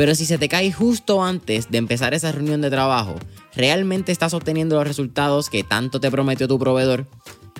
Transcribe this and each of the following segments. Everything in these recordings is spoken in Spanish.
pero si se te cae justo antes de empezar esa reunión de trabajo, ¿realmente estás obteniendo los resultados que tanto te prometió tu proveedor?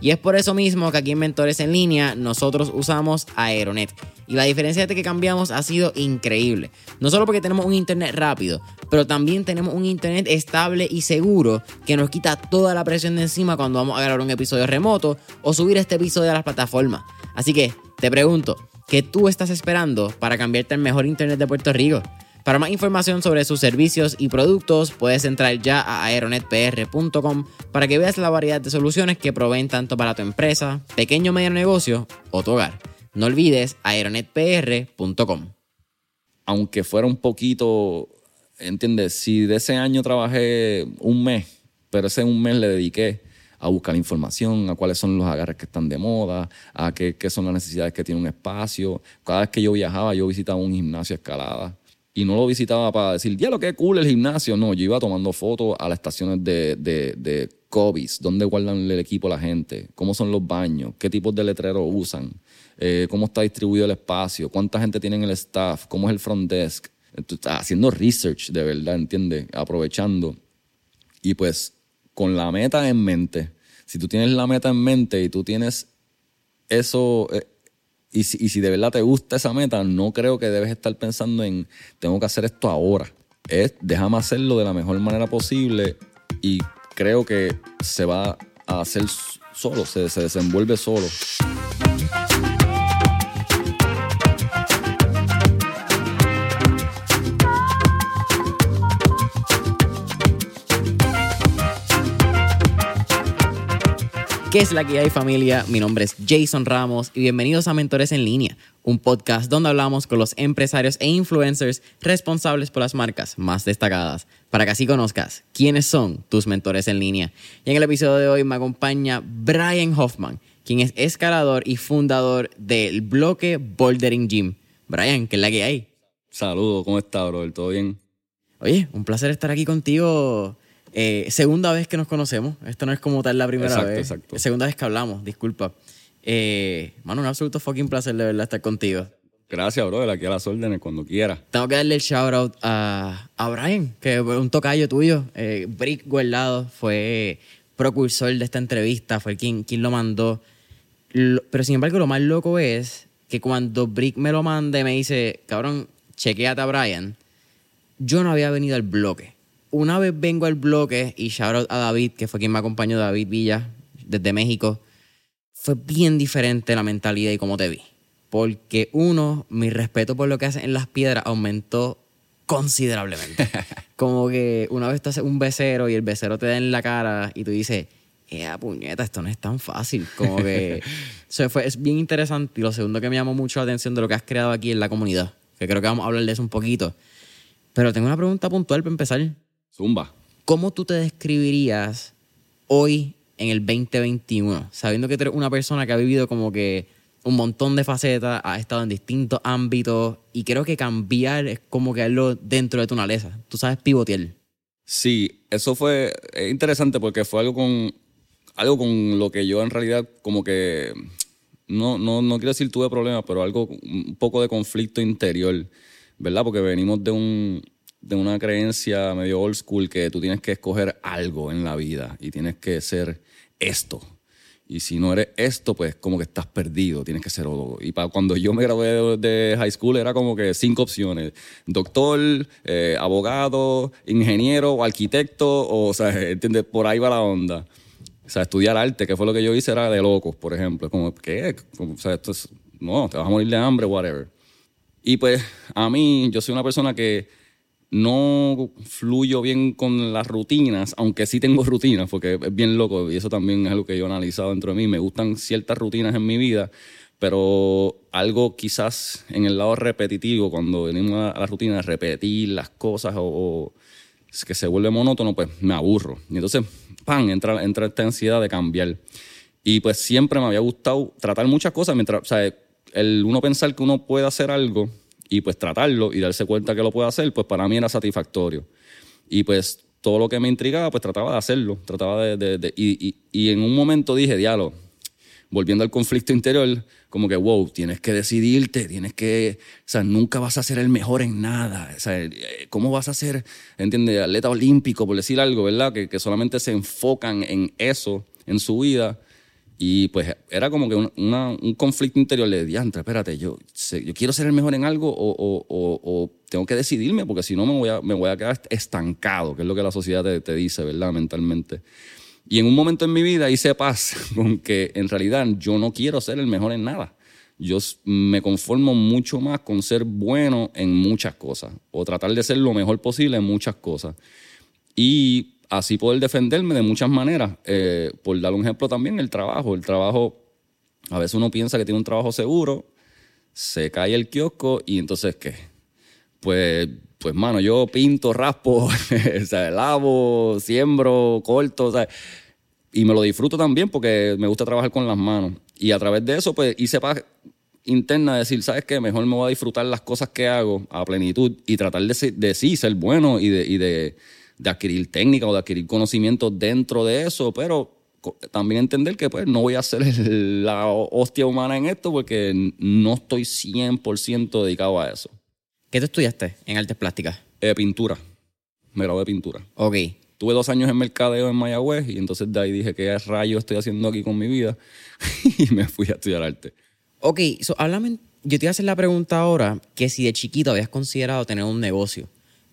Y es por eso mismo que aquí en Mentores en Línea nosotros usamos Aeronet. Y la diferencia de que cambiamos ha sido increíble. No solo porque tenemos un internet rápido, pero también tenemos un internet estable y seguro que nos quita toda la presión de encima cuando vamos a grabar un episodio remoto o subir este episodio a las plataformas. Así que te pregunto, ¿qué tú estás esperando para cambiarte al mejor internet de Puerto Rico? Para más información sobre sus servicios y productos, puedes entrar ya a aeronetpr.com para que veas la variedad de soluciones que proveen tanto para tu empresa, pequeño o medio negocio o tu hogar. No olvides aeronetpr.com. Aunque fuera un poquito, ¿entiendes? Si de ese año trabajé un mes, pero ese un mes le dediqué a buscar información, a cuáles son los agarres que están de moda, a qué, qué son las necesidades que tiene un espacio. Cada vez que yo viajaba, yo visitaba un gimnasio escalada y no lo visitaba para decir, ya lo que cool el gimnasio. No, yo iba tomando fotos a las estaciones de, de, de COVID, dónde guardan el equipo la gente, cómo son los baños, qué tipos de letreros usan, eh, cómo está distribuido el espacio, cuánta gente tiene en el staff, cómo es el front desk. estás haciendo research de verdad, ¿entiendes? Aprovechando. Y pues con la meta en mente, si tú tienes la meta en mente y tú tienes eso, eh, y si, de verdad te gusta esa meta, no creo que debes estar pensando en tengo que hacer esto ahora. Es déjame hacerlo de la mejor manera posible y creo que se va a hacer solo, se, se desenvuelve solo. ¿Qué es la que hay familia? Mi nombre es Jason Ramos y bienvenidos a Mentores en Línea, un podcast donde hablamos con los empresarios e influencers responsables por las marcas más destacadas, para que así conozcas quiénes son tus mentores en línea. Y en el episodio de hoy me acompaña Brian Hoffman, quien es escalador y fundador del bloque Bouldering Gym. Brian, ¿qué es la que hay? Saludos, ¿cómo estás, bro? ¿Todo bien? Oye, un placer estar aquí contigo eh, segunda vez que nos conocemos. Esto no es como tal la primera vez. Exacto. Segunda vez que hablamos, disculpa. Eh, mano, un absoluto fucking placer de verdad estar contigo. Gracias, bro. Aquí a las órdenes cuando quiera. Tengo que darle el shout out a, a Brian, que es un tocayo tuyo. Eh, Brick Guardado fue procursor de esta entrevista, fue quien, quien lo mandó. pero sin embargo, lo más loco es que cuando Brick me lo manda y me dice, cabrón, chequeate a Brian, yo no había venido al bloque una vez vengo al bloque y shout out a David, que fue quien me acompañó, David Villa, desde México, fue bien diferente la mentalidad y cómo te vi. Porque uno, mi respeto por lo que hacen en las piedras aumentó considerablemente. Como que una vez tú haces un becero y el becero te da en la cara y tú dices, eh, puñeta, esto no es tan fácil. Como que eso fue, es bien interesante. Y lo segundo que me llamó mucho la atención de lo que has creado aquí en la comunidad, que creo que vamos a hablar de eso un poquito. Pero tengo una pregunta puntual para empezar. Zumba. ¿Cómo tú te describirías hoy en el 2021? Sabiendo que eres una persona que ha vivido como que un montón de facetas, ha estado en distintos ámbitos y creo que cambiar es como que algo dentro de tu naturaleza. Tú sabes pivotear. Sí, eso fue interesante porque fue algo con algo con lo que yo en realidad como que no, no, no quiero decir tuve problemas, pero algo un poco de conflicto interior, ¿verdad? Porque venimos de un de una creencia medio old school que tú tienes que escoger algo en la vida y tienes que ser esto. Y si no eres esto, pues como que estás perdido, tienes que ser otro. Y para cuando yo me gradué de, high school era como que cinco opciones. Doctor, eh, abogado, ingeniero o arquitecto, o, sea, ¿entiendes? Por ahí va la onda. O sea, estudiar arte, que fue lo que yo hice, era de locos, por ejemplo. Como, ¿qué? o sea, esto es, no, te vas a morir de hambre, whatever. Y pues a mí, yo soy una persona que no fluyo bien con las rutinas, aunque sí tengo rutinas, porque es bien loco y eso también es algo que yo he analizado dentro de mí. Me gustan ciertas rutinas en mi vida, pero algo quizás en el lado repetitivo, cuando venimos a la rutina, repetir las cosas o, que se vuelve monótono, pues me aburro. Y entonces, ¡pam!, entra, entra esta ansiedad de cambiar. Y pues siempre me había gustado tratar muchas cosas mientras, o sea, el uno pensar que uno puede hacer algo y pues tratarlo y darse cuenta que lo puede hacer, pues para mí era satisfactorio. Y pues todo lo que me intrigaba, pues trataba de hacerlo, trataba de... y, y, y, en un momento dije, diálogo, volviendo al conflicto interior, como que, wow, tienes que decidirte, tienes que, o sea, nunca vas a ser el mejor en nada. O sea, ¿cómo vas a ser, entiendes, atleta olímpico, por decir algo, ¿verdad? Que, que solamente se enfocan en eso, en su vida. Y pues era como que un, una, un conflicto interior de diantre, espérate, yo, yo quiero ser el mejor en algo o, o, o, o tengo que decidirme porque si no me voy, a, me voy a quedar estancado, que es lo que la sociedad te, te dice, ¿verdad? Mentalmente. Y en un momento en mi vida hice paz con que en realidad yo no quiero ser el mejor en nada. Yo me conformo mucho más con ser bueno en muchas cosas o tratar de ser lo mejor posible en muchas cosas. Y así poder defenderme de muchas maneras. Eh, por dar un ejemplo también, el trabajo. El trabajo, a veces uno piensa que tiene un trabajo seguro, se cae el kiosco y entonces, ¿qué? Pues pues mano, yo pinto, raspo, lavo, siembro, corto, y me lo disfruto también porque me gusta trabajar con las manos. Y a través de eso, pues hice paz interna de decir, ¿sabes qué? Mejor me voy a disfrutar las cosas que hago a plenitud y tratar de, de sí ser bueno y de, de, adquirir técnica o de adquirir conocimiento dentro de eso, pero también entender que pues no voy a ser la hostia humana en esto porque no estoy 100% dedicado a eso. ¿Qué tú estudiaste en artes plásticas? Eh, pintura. Me gradué de pintura. Ok. Tuve dos años en mercadeo en Mayagüez y entonces de ahí dije, ¿qué rayo estoy haciendo aquí con mi vida? y me fui a estudiar arte. Ok, so, háblame, yo te iba a hacer la pregunta ahora, que si de chiquito habías considerado tener un negocio,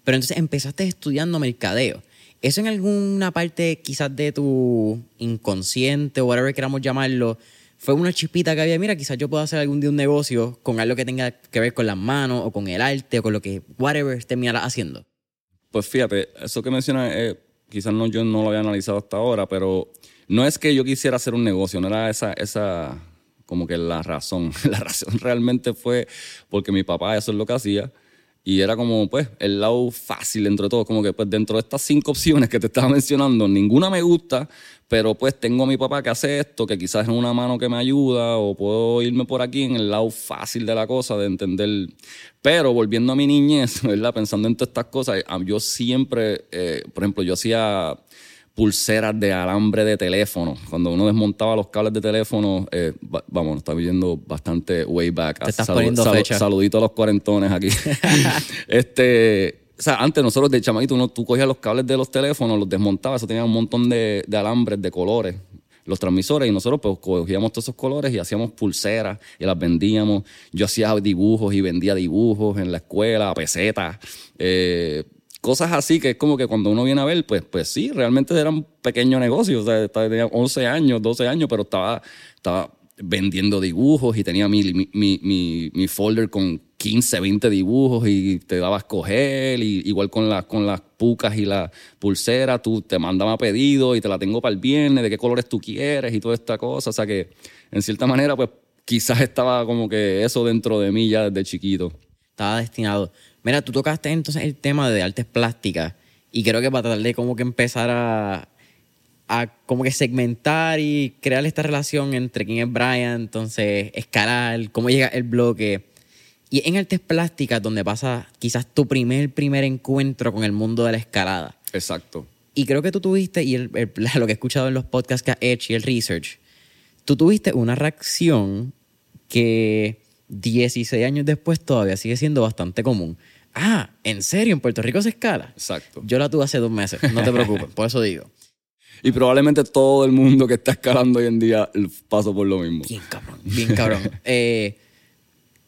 pero entonces empezaste estudiando mercadeo. ¿Eso en alguna parte quizás de tu inconsciente o whatever queramos llamarlo, fue una chispita que había, mira, quizás yo puedo hacer algún día un negocio con algo que tenga que ver con las manos o con el arte o con lo que whatever terminara haciendo? Pues fíjate, eso que mencionas, eh, quizás no, yo no lo había analizado hasta ahora, pero no es que yo quisiera hacer un negocio, no era esa, esa como que la razón. La razón realmente fue porque mi papá eso es lo que hacía y era como, pues, el lado fácil dentro de todo. Como que, pues, dentro de estas cinco opciones que te estaba mencionando, ninguna me gusta, pero pues tengo a mi papá que hace esto, que quizás es una mano que me ayuda, o puedo irme por aquí en el lado fácil de la cosa, de entender. Pero volviendo a mi niñez, ¿verdad? Pensando en todas estas cosas, yo siempre, eh, por ejemplo, yo hacía pulseras de alambre de teléfono. Cuando uno desmontaba los cables de teléfono, eh, vamos, está viendo bastante way back. Te estás poniendo fecha. Saludito a los cuarentones aquí. este, o sea, antes nosotros de chamaquito, uno, tú cogías los cables de los teléfonos, los desmontabas, eso tenía un montón de, de alambres, de colores, los transmisores, y nosotros pues cogíamos todos esos colores y hacíamos pulseras y las vendíamos. Yo hacía dibujos y vendía dibujos en la escuela, pesetas. Eh, cosas así que es como que cuando uno viene a ver, pues, pues sí, realmente era un pequeño negocio. O sea, tenía 11 años, 12 años, pero estaba, estaba vendiendo dibujos y tenía mi, mi, mi, mi, folder con 15, 20 dibujos y te daba a escoger. Y, igual con, las con las pucas y las pulseras, tú te mandaba pedido y te la tengo para el viernes, de qué colores tú quieres y toda esta cosa. O sea que, en cierta manera, pues quizás estaba como que eso dentro de mí ya desde chiquito. Estaba destinado. Mira, tú tocaste entonces el tema de artes plásticas y creo que para tratar de como que empezar a, a como que segmentar y crear esta relación entre quién es Brian, entonces escalar, cómo llega el bloque. Y en artes plásticas donde pasa quizás tu primer, primer encuentro con el mundo de la escalada. Exacto. Y creo que tú tuviste, y lo que he escuchado en los podcasts que has hecho y el research, tú tuviste una reacción que 16 años después todavía sigue siendo bastante común ah, ¿en serio? ¿En Puerto Rico se escala? Exacto. Yo la tuve hace dos meses, no te preocupes, por eso digo. Y probablemente todo el mundo que está escalando hoy en día pasó por lo mismo. Bien cabrón, bien cabrón. eh,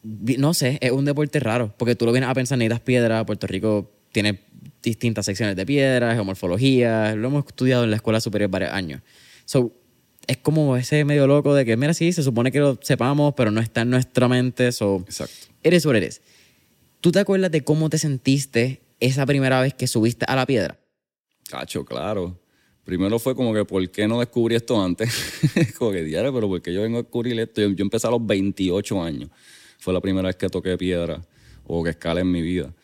no sé, es un deporte raro, porque tú lo vienes a pensar, necesitas piedra, Puerto Rico tiene distintas secciones de piedra, geomorfología, lo hemos estudiado en la escuela superior varios años. So, es como ese medio loco de que, mira, sí, se supone que lo sepamos, pero no está en nuestra mente, so, Exacto. eres o eres. ¿Tú te acuerdas de cómo te sentiste esa primera vez que subiste a la piedra? Cacho, claro. Primero fue como que, ¿por qué no descubrí esto antes? como que diario, pero porque yo vengo a descubrir esto? Yo, yo, empecé a los 28 años. Fue la primera vez que toqué piedra o que escalé en mi vida.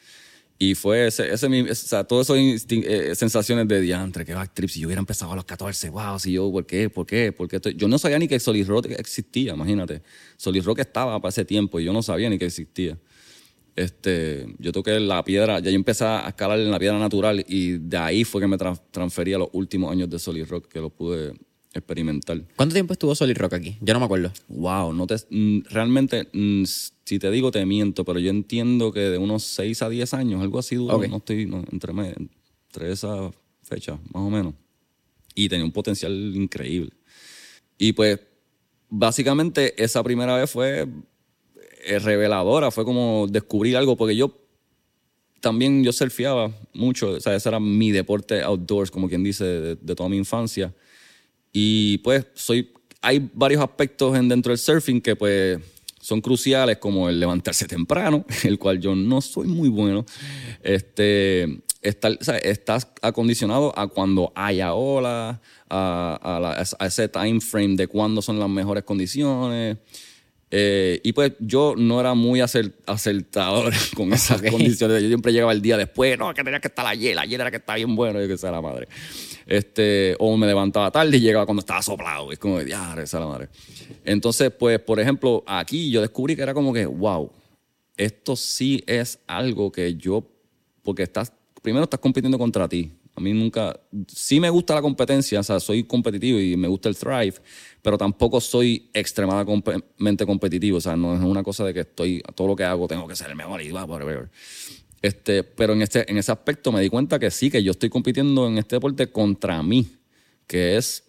Y fue ese, ese, o sea, todas esas instin- eh, sensaciones de diantre, que backtrip, si yo hubiera empezado a los 14, wow, si yo, ¿por qué? ¿Por qué? ¿Por qué estoy-?" Yo no sabía ni que Solid Rock existía, imagínate. Solid Rock estaba para ese tiempo y yo no sabía ni que existía. Este, yo toqué la piedra, ya yo empecé a escalar en la piedra natural y de ahí fue que me tra- transferí a los últimos años de Solid Rock, que lo pude experimentar. ¿Cuánto tiempo estuvo Solid Rock aquí? Yo no me acuerdo. Wow, no te, mm, realmente, mm, si te digo, te miento, pero yo entiendo que de unos 6 a 10 años, algo así duro, Ok. no estoy no, entre, entre esas fechas, más o menos. Y tenía un potencial increíble. Y pues, básicamente, esa primera vez fue eh, reveladora, fue como descubrir algo, porque yo también yo surfeaba mucho, o sea, ese era mi deporte outdoors, como quien dice, de, de toda mi infancia. Y pues soy, hay varios aspectos en, dentro del surfing que pues son cruciales, como el levantarse temprano, el cual yo no soy muy bueno. Este, estar, o sea, estás acondicionado a cuando haya olas, a, a a ese time frame de cuándo son las mejores condiciones. Eh, y pues yo no era muy acer- acertador con esas Ok. condiciones. Yo siempre llegaba el día después, no, que tenía que estar ayer, ayer era que está bien bueno, yo que sea la madre. Este, o me levantaba tarde y llegaba cuando estaba soplado. Es como, ya, esa la madre. Entonces, pues, por ejemplo, aquí yo descubrí que era como que, wow, esto sí es algo que yo, porque estás, primero estás compitiendo contra ti. A mí nunca, sí me gusta la competencia, o sea, soy competitivo y me gusta el thrive, pero tampoco soy extremadamente competitivo, o sea, no es una cosa de que estoy, todo lo que hago tengo que ser el mejor y bla, whatever. Este, pero en, este, en ese aspecto me di cuenta que sí, que yo estoy compitiendo en este deporte contra mí, que es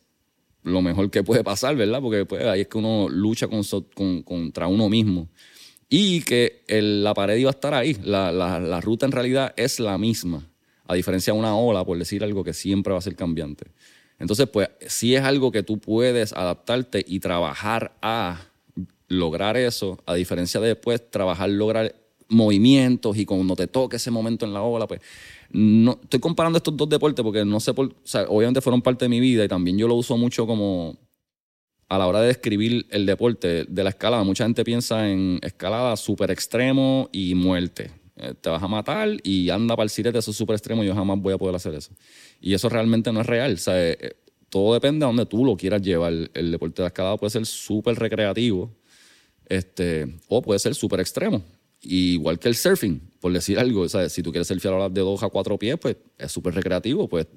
lo mejor que puede pasar, ¿verdad? Porque pues, ahí es que uno lucha con, con- contra uno mismo. Y que el- la pared iba a estar ahí. La, la- la ruta en realidad es la misma. A diferencia de una ola, por decir algo que siempre va a ser cambiante. Entonces, pues, sí es algo que tú puedes adaptarte y trabajar a lograr eso, a diferencia de después trabajar, lograr movimientos y cuando te toque ese momento en la ola, pues no estoy comparando estos dos deportes porque no sé por, o obviamente fueron parte de mi vida y también yo lo uso mucho como a la hora de describir el deporte de la escalada. Mucha gente piensa en escalada súper extremo y muerte. Eh, te vas a matar y anda para el sirete, eso es súper extremo, yo jamás voy a poder hacer eso. Y eso realmente no es real. O sea, eh, eh, todo depende de donde tú lo quieras llevar. El deporte de la escalada puede ser súper recreativo este, o puede ser súper extremo. Y igual que el surfing, por decir algo, o sea, si tú quieres surfear a las de dos a cuatro pies, pues es súper recreativo, pues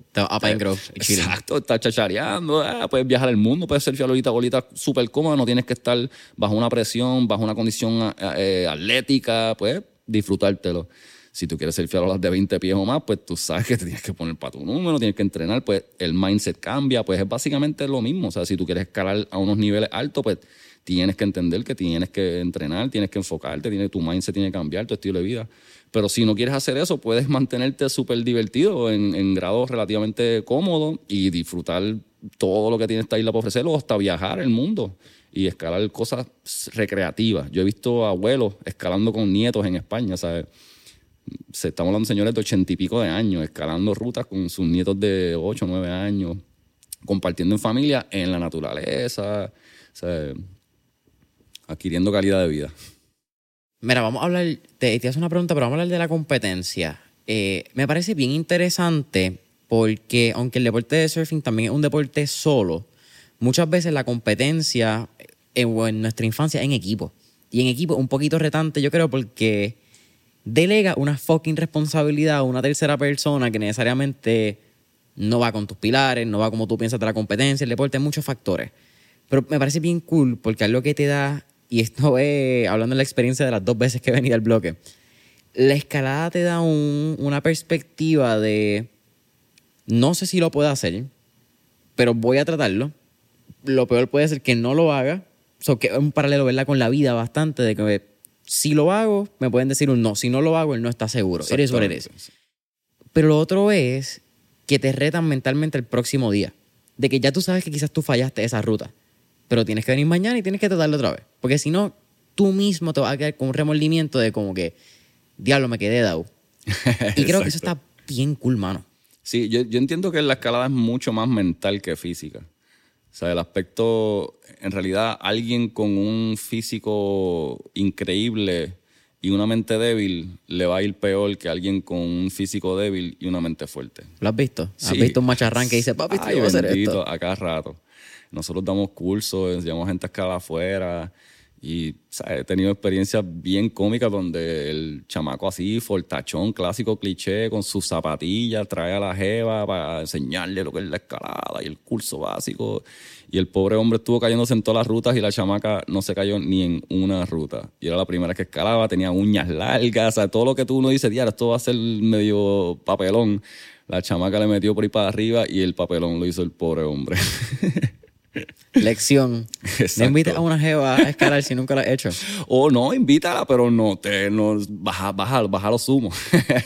chilling. Exacto, estás chachareando, ah, puedes viajar el mundo, puedes surfear ahorita bolita súper cómoda, no tienes que estar bajo una presión, bajo una condición eh, atlética, puedes disfrutártelo. Si tú quieres surfear olas de 20 pies o más, pues tú sabes que te tienes que poner para tu número, tienes que entrenar, pues el mindset cambia, pues es básicamente lo mismo. O sea, si tú quieres escalar a unos niveles altos, pues tienes que entender que tienes que entrenar, tienes que enfocarte, tiene, tu mindset tiene que cambiar, tu estilo de vida. Pero si no quieres hacer eso, puedes mantenerte súper divertido en, en grados relativamente cómodos y disfrutar todo lo que tiene esta isla para ofrecer o hasta viajar el mundo y escalar cosas recreativas. Yo he visto abuelos escalando con nietos en España, ¿sabes? Estamos hablando de señores de ochenta y pico de años, escalando rutas con sus nietos de ocho, nueve años, compartiendo en familia, en la naturaleza, ¿sabes? adquiriendo calidad de vida. Mira, vamos a hablar, te, te hace una pregunta, pero vamos a hablar de la competencia. Eh, me parece bien interesante porque aunque el deporte de surfing también es un deporte solo, muchas veces la competencia o en nuestra infancia en equipo. Y en equipo un poquito retante, yo creo, porque delega una fucking responsabilidad a una tercera persona que necesariamente no va con tus pilares, no va como tú piensas de la competencia, el deporte, hay muchos factores. Pero me parece bien cool porque es lo que te da, y esto es hablando de la experiencia de las dos veces que he venido al bloque, la escalada te da un- una perspectiva de no sé si lo puedo hacer, pero voy a tratarlo. Lo peor puede ser que no lo haga. So, que es un paralelo, ¿verdad? Con la vida bastante de que si lo hago, me pueden decir un no. Si no lo hago, él no está seguro. Eres o eres. Pero lo otro es que te retan mentalmente el próximo día. De que ya tú sabes que quizás tú fallaste esa ruta. Pero tienes que venir mañana y tienes que tratarlo otra vez. Porque si no, tú mismo te vas a quedar con un remordimiento de como que, diablo, me quedé dado. Y creo que eso está bien cool, mano. Sí, yo, yo entiendo que la escalada es mucho más mental que física. O sea, el aspecto, en realidad, alguien con un físico increíble y una mente débil le va a ir peor que alguien con un físico débil y una mente fuerte. ¿Lo has visto? ¿Has Sí. visto un macharrán que dice, papi, yo voy a hacer esto? a cada rato. Nosotros damos cursos, enseñamos gente a escalar afuera y he tenido experiencias bien cómicas donde el chamaco así, fortachón, clásico cliché, con sus zapatillas, trae a la jeva para enseñarle lo que es la escalada y el curso básico. Y el pobre hombre estuvo cayéndose en todas las rutas y la chamaca no se cayó ni en una ruta. Y era la primera que escalaba, tenía uñas largas, o sea, todo lo que tú uno dice, diario, esto va a ser medio papelón. La chamaca le metió por ahí para arriba y el papelón lo hizo el pobre hombre. Lección. Exacto. No invites a una jeva a escalar si nunca lo has hecho. O no, invítala, pero no te no, baja, baja, baja los humos.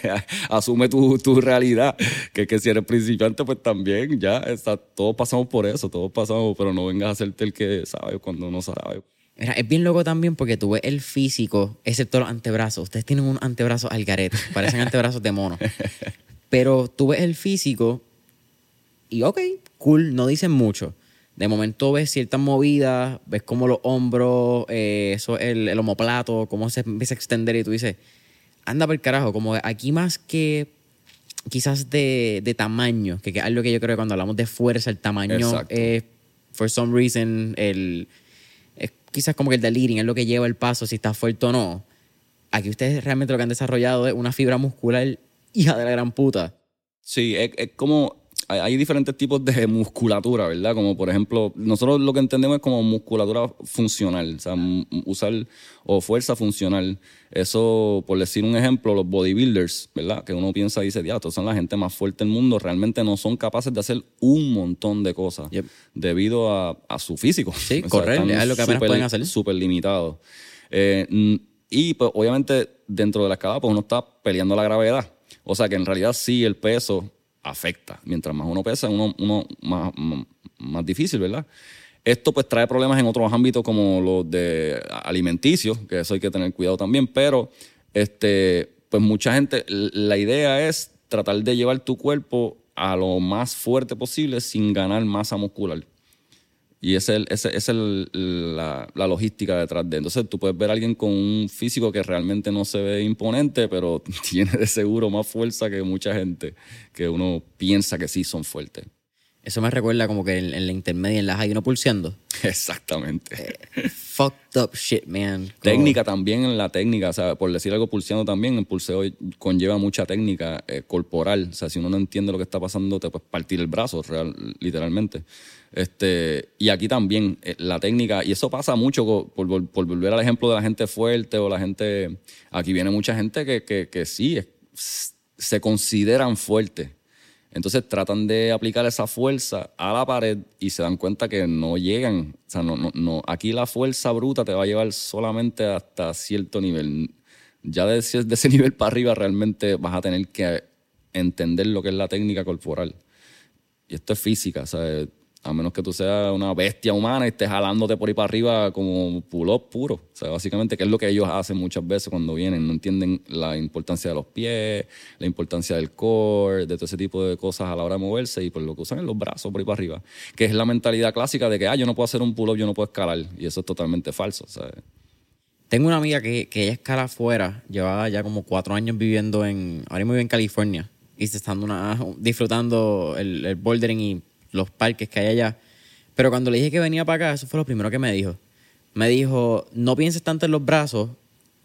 Asume tu, tu realidad. Que, que si eres principiante, pues también ya está, todos pasamos por eso, todos pasamos, pero no vengas a hacerte el que sabe cuando no sabe. Mira, es bien loco también porque tú ves el físico, excepto los antebrazos. Ustedes tienen un antebrazo al garete, parecen antebrazos de mono. Pero tú ves el físico y ok, cool, no dicen mucho. De momento ves ciertas movidas, ves como los hombros, eh, eso, el, el omoplato, cómo se empieza a extender y tú dices, anda por el carajo, como aquí más que quizás de, de tamaño, que, que es algo que yo creo que cuando hablamos de fuerza, el tamaño es, for some reason, el, quizás como que el deleting es lo que lleva el paso, si está fuerte o no. Aquí ustedes realmente lo que han desarrollado es una fibra muscular hija de la gran puta. Sí, es, es como. Hay, diferentes tipos de musculatura, ¿verdad? Como por ejemplo, nosotros lo que entendemos es como musculatura funcional, o sea, usar o fuerza funcional. Eso, por decir un ejemplo, los bodybuilders, ¿verdad? Que uno piensa y dice, ya, estos son la gente más fuerte del mundo, realmente no son capaces de hacer un montón de cosas Yep. debido a, a su físico. Sí, correr, están es lo que apenas pueden hacer. Súper limitados. Eh, y pues obviamente dentro de la escalada pues uno está peleando la gravedad. O sea que en realidad sí el peso afecta. Mientras más uno pesa, uno, más, más, difícil, ¿verdad? Esto pues trae problemas en otros ámbitos como los de alimenticios, que eso hay que tener cuidado también, pero este, pues mucha gente, la idea es tratar de llevar tu cuerpo a lo más fuerte posible sin ganar masa muscular. Y esa es, el- es el- la, la logística detrás de. Entonces tú puedes ver a alguien con un físico que realmente no se ve imponente, pero tiene de seguro más fuerza que mucha gente que uno piensa que sí son fuertes. Eso me recuerda como que en, en la intermedia, en la high, uno pulseando. Exactamente. Fucked up shit, man. Como- Técnica también en la técnica, o sea, por decir algo pulseando también, el pulseo conlleva mucha técnica eh, corporal. O sea, si uno no entiende lo que está pasando, te puedes partir el brazo, real, literalmente. Este, y aquí también, eh, la técnica, y eso pasa mucho por, por volver al ejemplo de la gente fuerte o la gente. Aquí viene mucha gente que, que, que sí, es- se consideran fuertes. Entonces tratan de aplicar esa fuerza a la pared y se dan cuenta que no llegan. O sea, no, no, no. Aquí la fuerza bruta te va a llevar solamente hasta cierto nivel. Ya de ese, de ese nivel para arriba realmente vas a tener que entender lo que es la técnica corporal. Y esto es física, ¿sabes? A menos que tú seas una bestia humana y estés jalándote por ahí para arriba como pull-up puro. O sea, básicamente, que es lo que ellos hacen muchas veces cuando vienen. No entienden la importancia de los pies, la importancia del core, de todo ese tipo de cosas a la hora de moverse y por lo que usan es los brazos por ahí para arriba. Que es la mentalidad clásica de que, ah, yo no puedo hacer un pull-up, yo no puedo escalar. Y eso es totalmente falso, ¿sabes? Tengo una amiga que, que ella escala afuera, llevaba ya como cuatro años viviendo en, ahora mismo vive en California, y una, disfrutando el, el bouldering y los parques que hay allá. Pero cuando le dije que venía para acá, eso fue lo primero que me dijo. Me dijo, no pienses tanto en los brazos,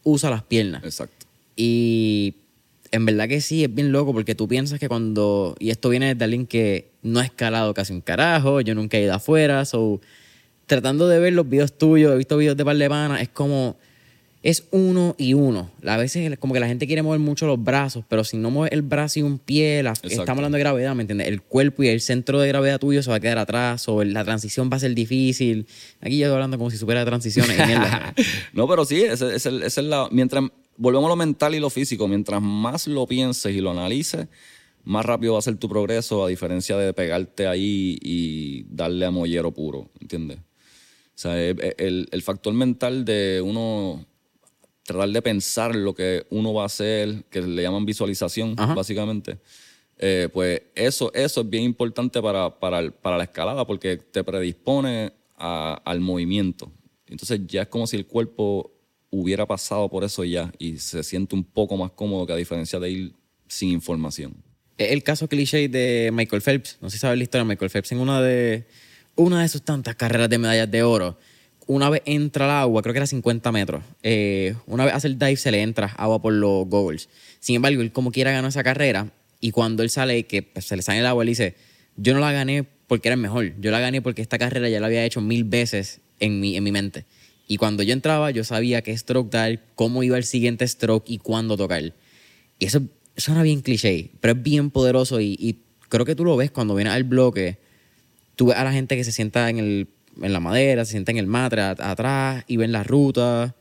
usa las piernas. Exacto. Y en verdad que sí, es bien loco porque tú piensas que cuando, y esto viene de alguien que no ha escalado casi un carajo, yo nunca he ido afuera, so, tratando de ver los videos tuyos, he visto videos de par de panas, es como, es uno y uno. A veces es como que la gente quiere mover mucho los brazos, pero si no mueves el brazo y un pie, la- estamos hablando de gravedad, ¿me entiendes? El cuerpo y el centro de gravedad tuyo se va a quedar atrás, o la transición va a ser difícil. Aquí yo estoy hablando como si supiera transiciones no, pero sí, ese, ese- es la. Mientras. Volvemos a lo mental y lo físico. Mientras más lo pienses y lo analices, más rápido va a ser tu progreso, a diferencia de pegarte ahí y darle a mollero puro. ¿Entiendes? O sea, e- e- el, el factor mental de uno tratar de pensar lo que uno va a hacer, que le llaman visualización, Ajá. básicamente. eh, pues eso, eso es bien importante para, para, el- para la escalada porque te predispone a- al movimiento. Entonces ya es como si el cuerpo hubiera pasado por eso ya y se siente un poco más cómodo que a diferencia de ir sin información. El caso cliché de Michael Phelps, no sé si sabes la historia de Michael Phelps, en una de, una de sus tantas carreras de medallas de oro, una vez entra al agua, creo que era 50 metros, eh, una vez hace el dive se le entra agua por los goggles. Sin embargo, él como quiera ganó esa carrera y cuando él sale, que pues, se le sale el agua, él dice, yo no la gané porque era mejor, yo la gané porque esta carrera ya la había hecho mil veces en mi, en mi mente. Y cuando yo entraba, yo sabía qué stroke dar, cómo iba el siguiente stroke y cuándo tocar. Y eso suena bien cliché, pero es bien poderoso y, creo que tú lo ves cuando vienes al bloque. Tú ves a la gente que se sienta en, el, en la madera, se sienta en el matre atrás y ven la ruta.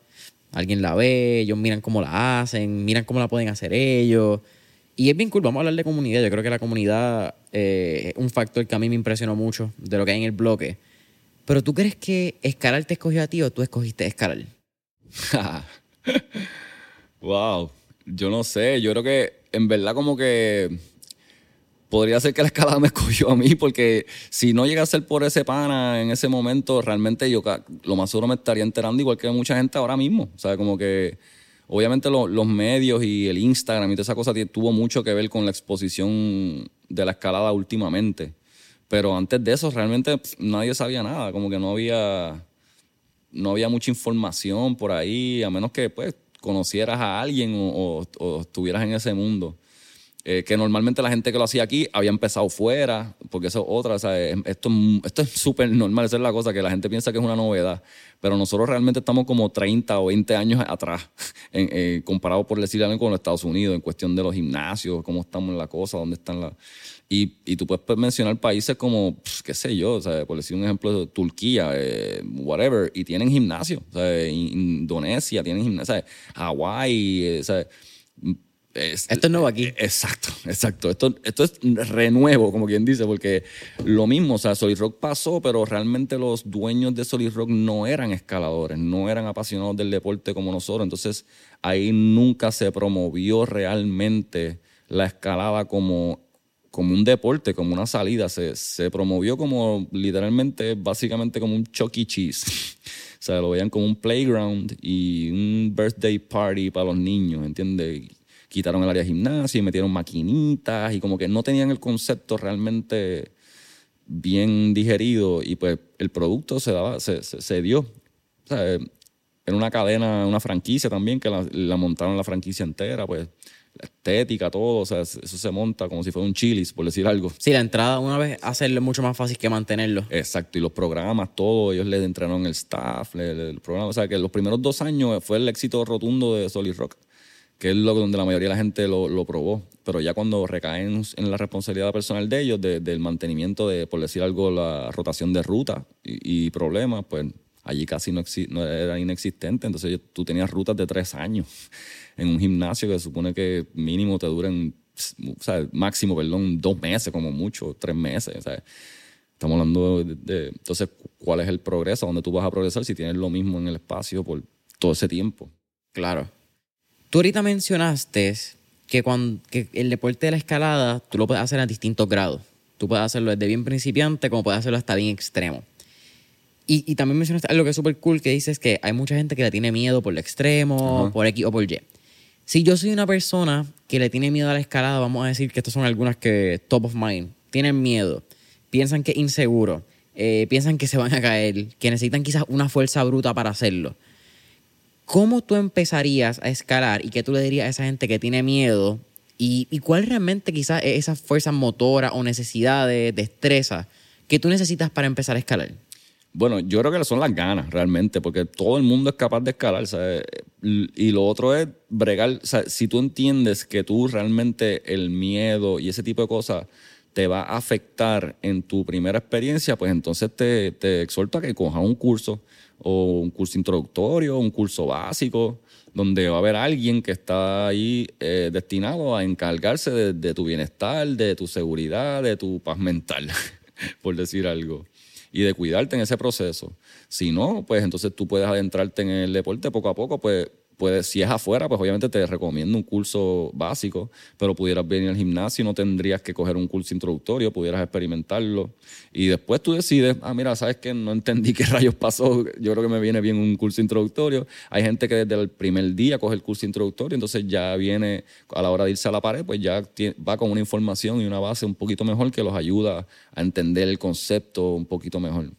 Alguien la ve, ellos miran cómo la hacen, miran cómo la pueden hacer ellos. Y es bien cool, vamos a hablar de comunidad. Yo creo que la comunidad eh, es un factor que a mí me impresionó mucho de lo que hay en el bloque pero tú crees que Escalar te escogió a ti o tú escogiste Escalar? wow. Yo no sé. Yo creo que en verdad como que podría ser que la escalada me escogió a mí, porque si no llega a ser por ese pana en ese momento, realmente yo lo más seguro me estaría enterando igual que mucha gente ahora mismo. O sea, como que obviamente los medios y el Instagram y toda esa cosa tuvo mucho que ver con la exposición de la escalada últimamente. Pero antes de eso realmente nadie sabía nada, como que no había, no había mucha información por ahí, a menos que pues conocieras a alguien o, estuvieras en ese mundo. Eh, que normalmente la gente que lo hacía aquí había empezado fuera, porque eso es otra, o esto, esto es súper normal, esa es la cosa, que la gente piensa que es una novedad, pero nosotros realmente estamos como 30 o 20 años atrás, en, eh, comparado por decir algo con los Estados Unidos, en cuestión de los gimnasios, cómo estamos en la cosa, dónde están las y, y tú puedes mencionar países como, qué sé yo, o sea, por decir un ejemplo, Turquía, eh, whatever, y tienen gimnasio. Indonesia tienen gimnasio, Hawái, o sea, esto es nuevo aquí. Eh, exacto, exacto. Esto, esto es renuevo, como quien dice, porque lo mismo, o sea, Solid Rock pasó, pero realmente los dueños de Solid Rock no eran escaladores, no eran apasionados del deporte como nosotros. Entonces, ahí nunca se promovió realmente la escalada como como un deporte, como una salida. Se, se promovió como literalmente, básicamente como un Chucky e. Cheese. o sea, lo veían como un playground y un birthday party para los niños, ¿entiendes? Quitaron el área de gimnasia y metieron maquinitas y como que no tenían el concepto realmente bien digerido y pues el producto se daba, se, se, dio. O sea, en una cadena, una franquicia también, que la, la montaron la franquicia entera, pues estética, todo, o sea, eso se monta como si fuera un chilis, por decir algo. Sí, la entrada una vez hacerlo es mucho más fácil que mantenerlo. Exacto, y los programas, todo, ellos les entrenaron el staff, el programa, o sea, que los primeros dos años fue el éxito rotundo de Solid Rock, que es lo donde la mayoría de la gente lo, probó, pero ya cuando recaen en la responsabilidad personal de ellos, del mantenimiento de, por decir algo, la rotación de ruta y, problemas, pues allí casi no, no era inexistente, entonces tú tenías rutas de tres años en un gimnasio que supone que mínimo te duren, o sea, máximo, perdón, dos meses como mucho, tres meses. O sea, estamos hablando de, Entonces, ¿cuál es el progreso? ¿Dónde tú vas a progresar si tienes lo mismo en el espacio por todo ese tiempo? Claro. Tú ahorita mencionaste que, cuando, que el deporte de la escalada tú lo puedes hacer a distintos grados. Tú puedes hacerlo desde bien principiante como puedes hacerlo hasta bien extremo. Y, y también mencionaste algo que es súper cool que dices que hay mucha gente que le tiene miedo por el extremo, por X o por Y. Si yo soy una persona que le tiene miedo a la escalada, vamos a decir que estas son algunas que top of mind, tienen miedo, piensan que es inseguro, eh, piensan que se van a caer, que necesitan quizás una fuerza bruta para hacerlo. ¿Cómo tú empezarías a escalar y qué tú le dirías a esa gente que tiene miedo? ¿Y, cuál realmente quizás es esa fuerza motora o necesidades, destreza que tú necesitas para empezar a escalar? Bueno, yo creo que son las ganas realmente, porque todo el mundo es capaz de escalar. Y lo otro es bregar. Si tú entiendes que tú realmente el miedo y ese tipo de cosas te va a afectar en tu primera experiencia, pues entonces te, te exhorto a que cojas un curso o un curso introductorio, un curso básico, donde va a haber alguien que está ahí eh, destinado a encargarse de tu bienestar, de tu seguridad, de tu paz mental, por decir algo y de cuidarte en ese proceso. Si no, pues entonces tú puedes adentrarte en el deporte poco a poco, pues puedes, si es afuera, pues obviamente te recomiendo un curso básico, pero pudieras venir al gimnasio, no tendrías que coger un curso introductorio, pudieras experimentarlo. Y después tú decides, ah, mira, sabes que no entendí qué rayos pasó, yo creo que me viene bien un curso introductorio. Hay gente que desde el primer día coge el curso introductorio, entonces ya viene a la hora de irse a la pared, pues ya va con una información y una base un poquito mejor que los ayuda a entender el concepto un poquito mejor.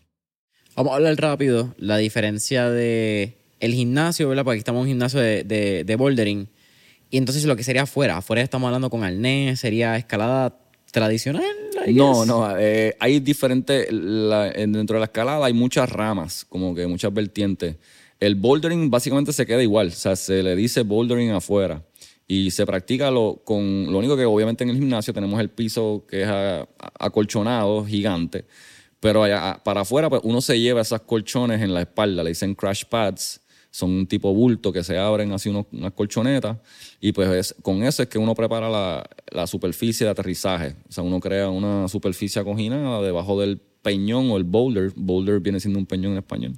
Vamos a hablar rápido la diferencia de el gimnasio, ¿verdad? Porque aquí estamos en un gimnasio de, de, bouldering. Y entonces lo que sería afuera, afuera estamos hablando con arnés, sería escalada tradicional. No, no, eh, hay diferentes, dentro de la escalada hay muchas ramas, como que muchas vertientes. El bouldering básicamente se queda igual, o sea, se le dice bouldering afuera y se practica lo, con lo único que obviamente en el gimnasio tenemos el piso que es acolchonado, gigante, pero para afuera pues uno se lleva esas colchones en la espalda, le dicen crash pads, son un tipo bulto que se abren así unas colchonetas y pues con eso es que uno prepara la, superficie de aterrizaje. O sea, uno crea una superficie acoginada debajo del peñón o el boulder. Boulder viene siendo un peñón en español.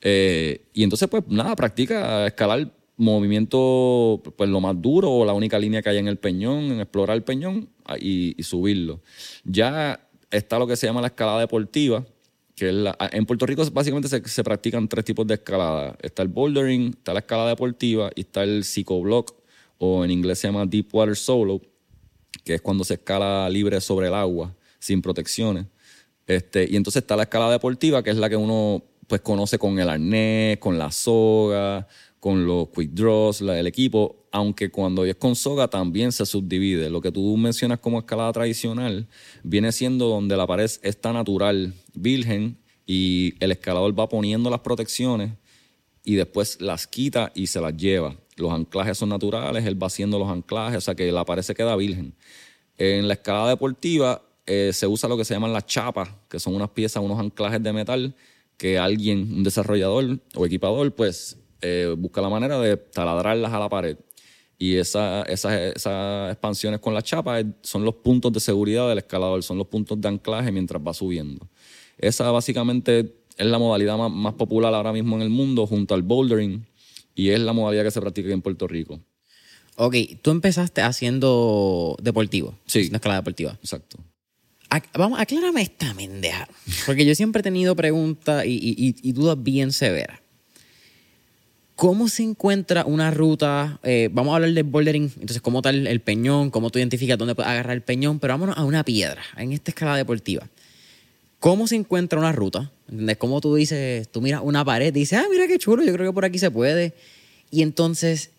Eh, y entonces pues nada, practica escalar movimiento pues lo más duro o la única línea que hay en el peñón, explorar el peñón ah, y, y subirlo. Ya está lo que se llama la escalada deportiva, en Puerto Rico básicamente se, practican tres tipos de escalada. Está el bouldering, está la escalada deportiva y está el psicoblock, o en inglés se llama deep water solo, que es cuando se escala libre sobre el agua, sin protecciones. Este, y entonces está la escalada deportiva, que es la que uno pues conoce con el arnés, con la soga, con los quick draws, el equipo, aunque cuando es con soga también se subdivide. Lo que tú mencionas como escalada tradicional viene siendo donde la pared está natural, virgen, y el escalador va poniendo las protecciones y después las quita y se las lleva. Los anclajes son naturales, él va haciendo los anclajes, o sea que la pared se queda virgen. En la escalada deportiva eh, se usa lo que se llaman las chapas, que son unas piezas, unos anclajes de metal que alguien, un desarrollador o equipador, pues eh, busca la manera de taladrarlas a la pared. Y esa, esas, expansiones con la chapa son los puntos de seguridad del escalador, son los puntos de anclaje mientras va subiendo. Esa básicamente es la modalidad más, popular ahora mismo en el mundo junto al bouldering y es la modalidad que se practica en Puerto Rico. Ok, tú empezaste haciendo deportivo. Sí. Una escalada deportiva. Exacto. vamos, aclárame esta mendeja. Porque yo siempre he tenido preguntas y, y dudas bien severas. ¿Cómo se encuentra una ruta? Eh, vamos a hablar del bouldering, entonces, ¿cómo tal el peñón? ¿Cómo tú identificas dónde puedes agarrar el peñón? Pero vámonos a una piedra, en esta escala deportiva. ¿Cómo se encuentra una ruta? ¿Entendés? ¿Cómo tú dices, tú miras una pared y dices, ah, mira qué chulo, yo creo que por aquí se puede? Y entonces,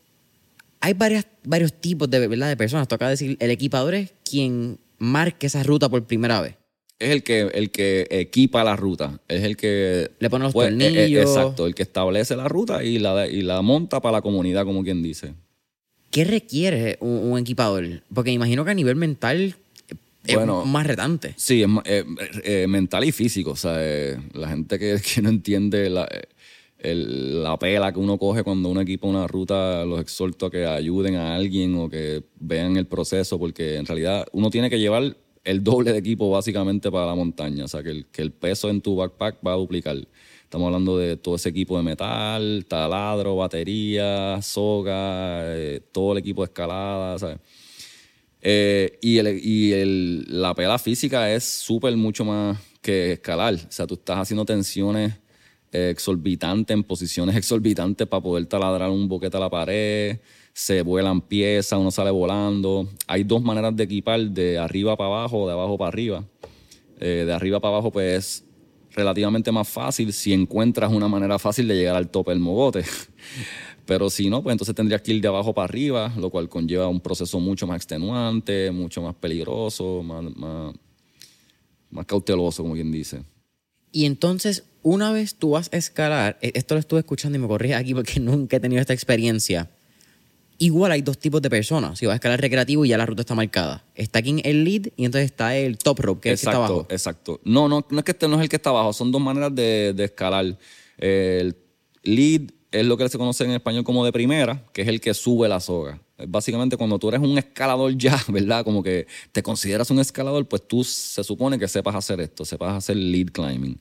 hay varias, varios tipos de, ¿verdad? de personas. Toca decir, el equipador es quien marque esa ruta por primera vez es el que, el que equipa la ruta, es el que... Le pone los pues, eh, eh, tornillos. exacto, el que establece la ruta y la, y la monta para la comunidad, como quien dice. ¿Qué requiere un, equipador? Porque imagino que a nivel mental es más retante. Sí, es eh, mental y físico. O sea, la gente que, no entiende la, la pela que uno coge cuando uno equipa una ruta, los exhorto a que ayuden a alguien o que vean el proceso, porque en realidad uno tiene que llevar el doble de equipo básicamente para la montaña. O sea, que el, peso en tu backpack va a duplicar. Estamos hablando de todo ese equipo de metal, taladro, batería, soga, eh, todo el equipo de escalada, ¿sabes? Eh, y la pela física es súper mucho más que escalar. O sea, tú estás haciendo tensiones exorbitantes en posiciones exorbitantes para poder taladrar un boquete a la pared se vuelan piezas, uno sale volando. Hay dos maneras de equipar, de arriba para abajo de abajo para arriba. Eh, de arriba para abajo, pues es relativamente más fácil si encuentras una manera fácil de llegar al tope del mogote. Pero si no, pues entonces tendrías que ir de abajo para arriba, lo cual conlleva un proceso mucho más extenuante, mucho más peligroso, más, más, más cauteloso, como quien dice. Y entonces, una vez tú vas a escalar, e-, esto lo estuve escuchando y me corrí aquí porque nunca he tenido esta experiencia Igual hay dos tipos de personas. Si vas a escalar recreativo y ya la ruta está marcada. Está aquí el lead y entonces está el top rope, que es el que está abajo. Exacto. No, no, no es que este no es el que está abajo, son dos maneras de, escalar. El lead es lo que se conoce en español como de primera, que es el que sube la soga. Básicamente cuando tú eres un escalador ya, ¿verdad? Como que te consideras un escalador, pues tú se supone que sepas hacer esto, sepas hacer lead climbing.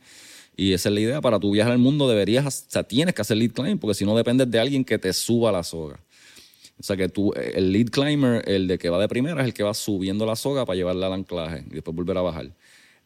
Y esa es la idea. Para tu viajar al mundo deberías, o sea, tienes que hacer lead climb porque si no dependes de alguien que te suba la soga. O sea que tú, el lead climber, el de que va de primera, es el que va subiendo la soga para llevarla al anclaje y después volver a bajar.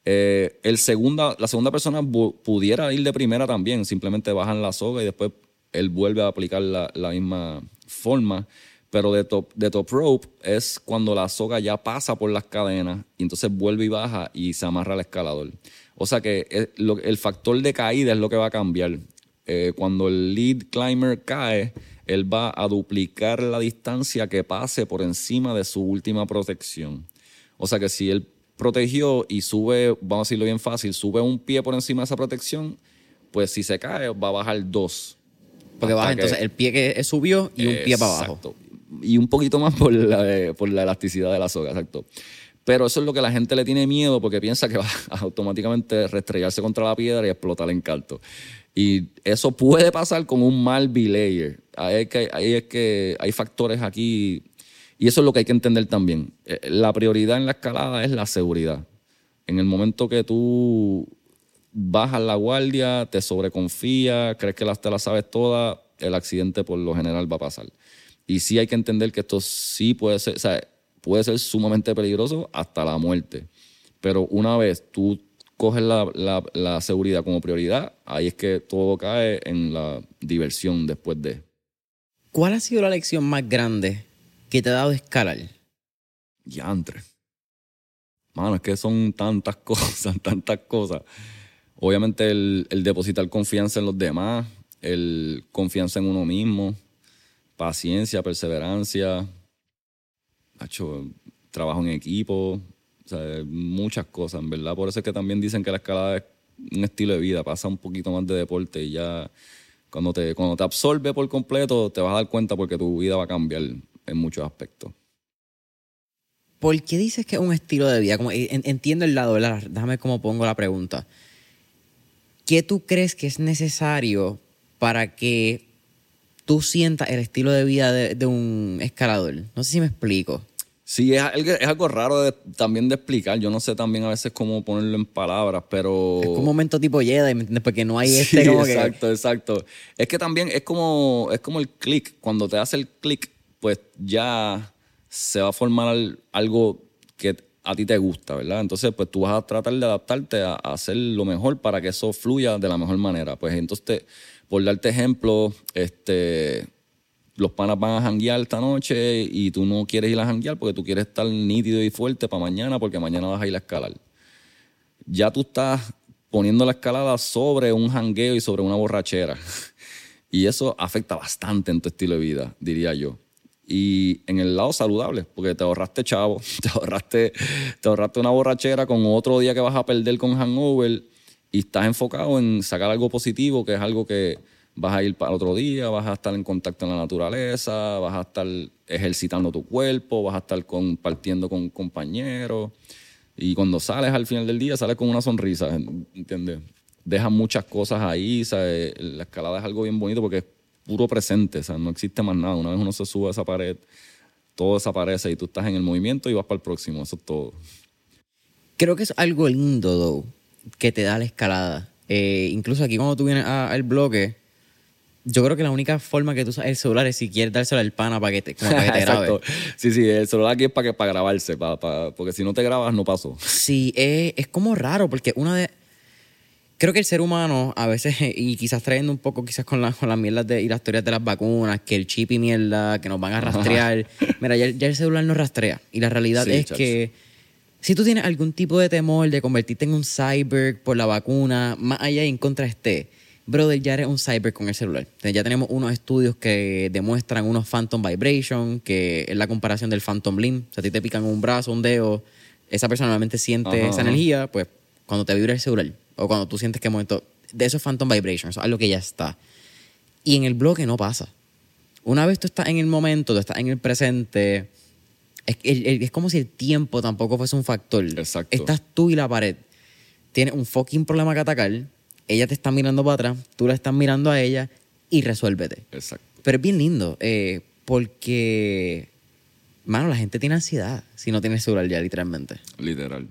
Eh, el segunda, la segunda persona pudiera ir de primera también, simplemente bajan la soga y después él vuelve a aplicar la, la misma forma. Pero de top, de top rope es cuando la soga ya pasa por las cadenas y entonces vuelve y baja y se amarra al escalador. O sea que el, factor de caída es lo que va a cambiar. Eh, cuando el lead climber cae, él va a duplicar la distancia que pase por encima de su última protección. O sea que si él protegió y sube, vamos a decirlo bien fácil, sube un pie por encima de esa protección, pues si se cae va a bajar dos. Porque baja entonces el pie que subió y un pie para abajo. Exacto y un poquito más por la, por la elasticidad de la soga, exacto. Pero eso es lo que la gente le tiene miedo porque piensa que va a automáticamente restrellarse contra la piedra y explotar en calto. Y eso puede pasar con un mal belayer. Ahí es que, ahí es que hay factores aquí y eso es lo que hay que entender también. Eh, la prioridad en la escalada es la seguridad. En el momento que tú bajas la guardia, te sobreconfías, crees que te la sabes toda, el accidente por lo general va a pasar. Y sí hay que entender que esto sí puede ser, puede ser sumamente peligroso hasta la muerte. Pero una vez tú coges la, seguridad como prioridad, ahí es que todo cae en la diversión después de. ¿Cuál ha sido la lección más grande que te ha dado escalar? Yantre. Mano, es que son tantas cosas, tantas cosas. Obviamente el, el depositar confianza en los demás, el confianza en uno mismo, paciencia, perseverancia, hecho trabajo en equipo, muchas cosas, en verdad. Por eso es que también dicen que la escalada es un estilo de vida, pasa un poquito más de deporte y ya cuando te, cuando te absorbe por completo te vas a dar cuenta porque tu vida va a cambiar en muchos aspectos. ¿Por qué dices que es un estilo de vida? Como, entiendo el lado, ¿verdad? Déjame cómo pongo la pregunta. ¿Qué tú crees que es necesario para que tú sientas el estilo de vida de, un escalador. No sé si me explico. Sí, es, algo raro también de explicar. Yo no sé también a veces cómo ponerlo en palabras, pero... Es como un momento tipo Jedi, ¿me entiendes? Porque no hay este como exacto, exacto. Es que también es como, es como el click. Cuando te hace el click, pues ya se va a formar algo que a ti te gusta, ¿verdad? Entonces, pues tú vas a tratar de adaptarte a, a hacer lo mejor para que eso fluya de la mejor manera. Pues entonces... Te, por darte ejemplo, este, los panas van a janguear esta noche y tú no quieres ir a janguear porque tú quieres estar nítido y fuerte para mañana porque mañana vas a ir a escalar. Ya tú estás poniendo la escalada sobre un jangueo y sobre una borrachera. Y eso afecta bastante en tu estilo de vida, diría yo. Y en el lado saludable, porque te ahorraste chavo, te ahorraste, te ahorraste una borrachera con otro día que vas a perder con hangover y estás enfocado en sacar algo positivo, que es algo que vas a ir para otro día, vas a estar en contacto en la naturaleza, vas a estar ejercitando tu cuerpo, vas a estar compartiendo con compañeros. Y cuando sales al final del día, sales con una sonrisa, ¿entiendes? Dejas muchas cosas ahí, la escalada es algo bien bonito porque es puro presente, sea, no existe más nada. Una vez uno se sube a esa pared, todo desaparece y tú estás en el movimiento y vas para el próximo, eso es todo. Creo que es algo lindo, though que te da la escalada. Eh, incluso aquí cuando tú vienes al bloque, yo creo que la única forma que tú usas el celular es si quieres dárselo al pana para que te, como para que te Exacto. Sí, sí, el celular aquí es para, que, para grabarse, para, porque si no te grabas no pasó. Sí, es, como raro porque una de... Creo que el ser humano a veces, y quizás trayendo un poco quizás con, la, con las mierdas de, y las teorías de las vacunas, que el chip y mierda, que nos van a rastrear. Mira, ya, el celular nos rastrea. Y la realidad es que si tú tienes algún tipo de temor de convertirte en un cyber por la vacuna, más allá y en contra esté, brother, ya eres un cyber con el celular. Ya tenemos unos estudios que demuestran unos phantom vibration, que es la comparación del phantom limb. O sea, a ti te pican un brazo, un dedo, esa persona normalmente siente esa energía, pues cuando te vibra el celular o cuando tú sientes que momento de esos phantom vibrations, algo que ya está. Y en el bloque no pasa. Una vez tú estás en el momento, tú estás en el presente, es, es, como si el tiempo tampoco fuese un factor. Exacto. Estás tú y la pared. Tienes un fucking problema que atacar. Ella te está mirando para atrás, tú la estás mirando a ella y resuélvete. Exacto. Pero es bien lindo eh, porque, mano, la gente tiene ansiedad si no tiene celular ya, literalmente. Literal.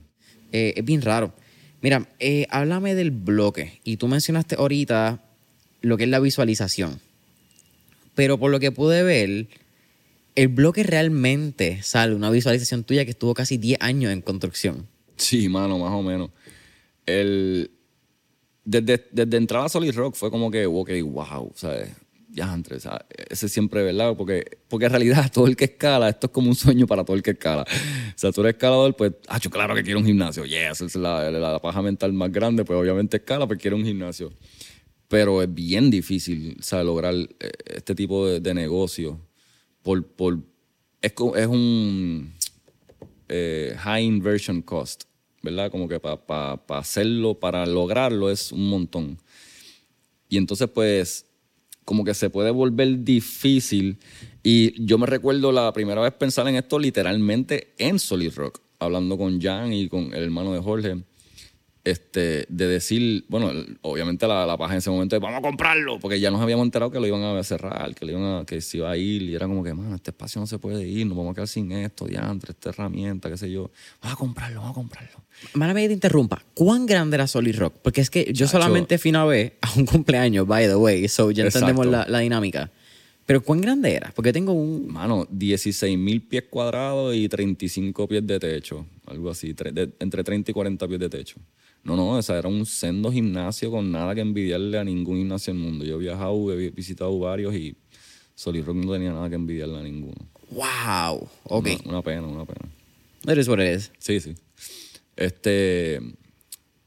Eh, es bien raro. Mira, eh, háblame del bloque. Y tú mencionaste ahorita lo que es la visualización. Pero por lo que pude ver, el bloque realmente sale una visualización tuya que estuvo casi 10 años en construcción. Sí, mano, más o menos. El, desde, desde entrar a Solid Rock fue como que, ok, wow, ¿sabes? Ya, antes, ese siempre, ¿verdad? Porque, porque en realidad todo el que escala, esto es como un sueño para todo el que escala. O sea, tú eres escalador, pues, ah, yo claro que quiero un gimnasio. Yes, es la, la, paja mental más grande, pues obviamente escala, pues quiere un gimnasio. Pero es bien difícil, ¿sabes? Lograr eh, este tipo de, de negocio por, por es, es un eh, high inversion cost, ¿verdad? Como que para hacerlo, para lograrlo es un montón. Y entonces, pues, como que se puede volver difícil. Y yo me recuerdo la primera vez pensar en esto literalmente en Solid Rock, hablando con Jan y con el hermano de Jorge este, de decir, bueno, obviamente la, la paja en ese momento es, vamos a comprarlo, porque ya nos habíamos enterado que lo iban a cerrar, que, lo iban a, que se iba a ir, y era como que, mano, este espacio no se puede ir, nos vamos a quedar sin esto, diantre, esta herramienta, qué sé yo. Vamos a comprarlo, vamos a comprarlo. Mala me te interrumpa, ¿cuán grande era Solid Rock? Porque es que yo solamente fui una vez a un cumpleaños, by the way, so ya entendemos la, la dinámica. Pero ¿cuán grande era? Porque tengo un... Mano, 16 mil pies cuadrados y 35 pies de techo. Algo así, entre 30 y 40 pies de techo. No, no, esa era un sendo gimnasio con nada que envidiarle a ningún gimnasio del mundo. Yo he viajado, he visitado varios y Solid Rock no tenía nada que envidiarle a ninguno. ¡Wow! Ok. Una, pena, una pena. Eres what it is. Sí, sí. Este.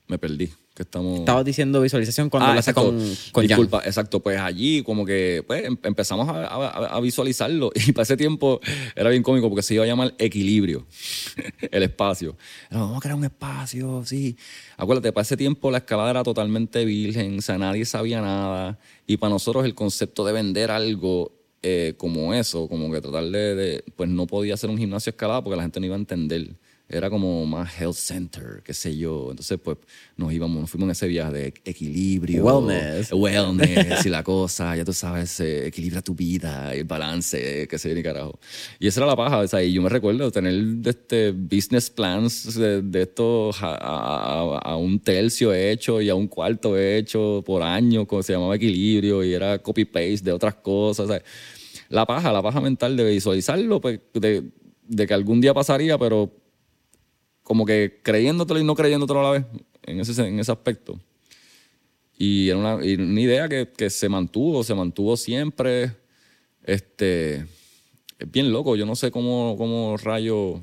Me perdí que estamos... Estabas diciendo visualización cuando ah, la con, con Disculpa, exacto. Pues allí como que pues, em, empezamos a, visualizarlo y para ese tiempo era bien cómico porque se iba a llamar equilibrio, el espacio. vamos a crear un espacio, sí. Acuérdate, para ese tiempo la escalada era totalmente virgen, o sea, nadie sabía nada y para nosotros el concepto de vender algo eh, como eso, como que tratar de, de, pues no podía ser un gimnasio escalada porque la gente no iba a entender era como más health center, qué sé yo. Entonces, pues nos íbamos, nos fuimos en ese viaje de equilibrio. Wellness. Wellness y la cosa, ya tú sabes, eh, equilibra tu vida, el balance, qué sé yo, ni carajo. Y esa era la paja, o sea, y yo me recuerdo tener este business plans de, esto a, un tercio hecho y a un cuarto hecho por año, como se llamaba equilibrio, y era copy-paste de otras cosas. O sea, la paja, la paja mental de visualizarlo, pues, de, de que algún día pasaría, pero como que creyéndotelo y no creyéndotelo a la vez, en ese, en ese aspecto. Y era una, idea que, que, se mantuvo, se mantuvo siempre. Este, es bien loco, yo no sé cómo, cómo rayo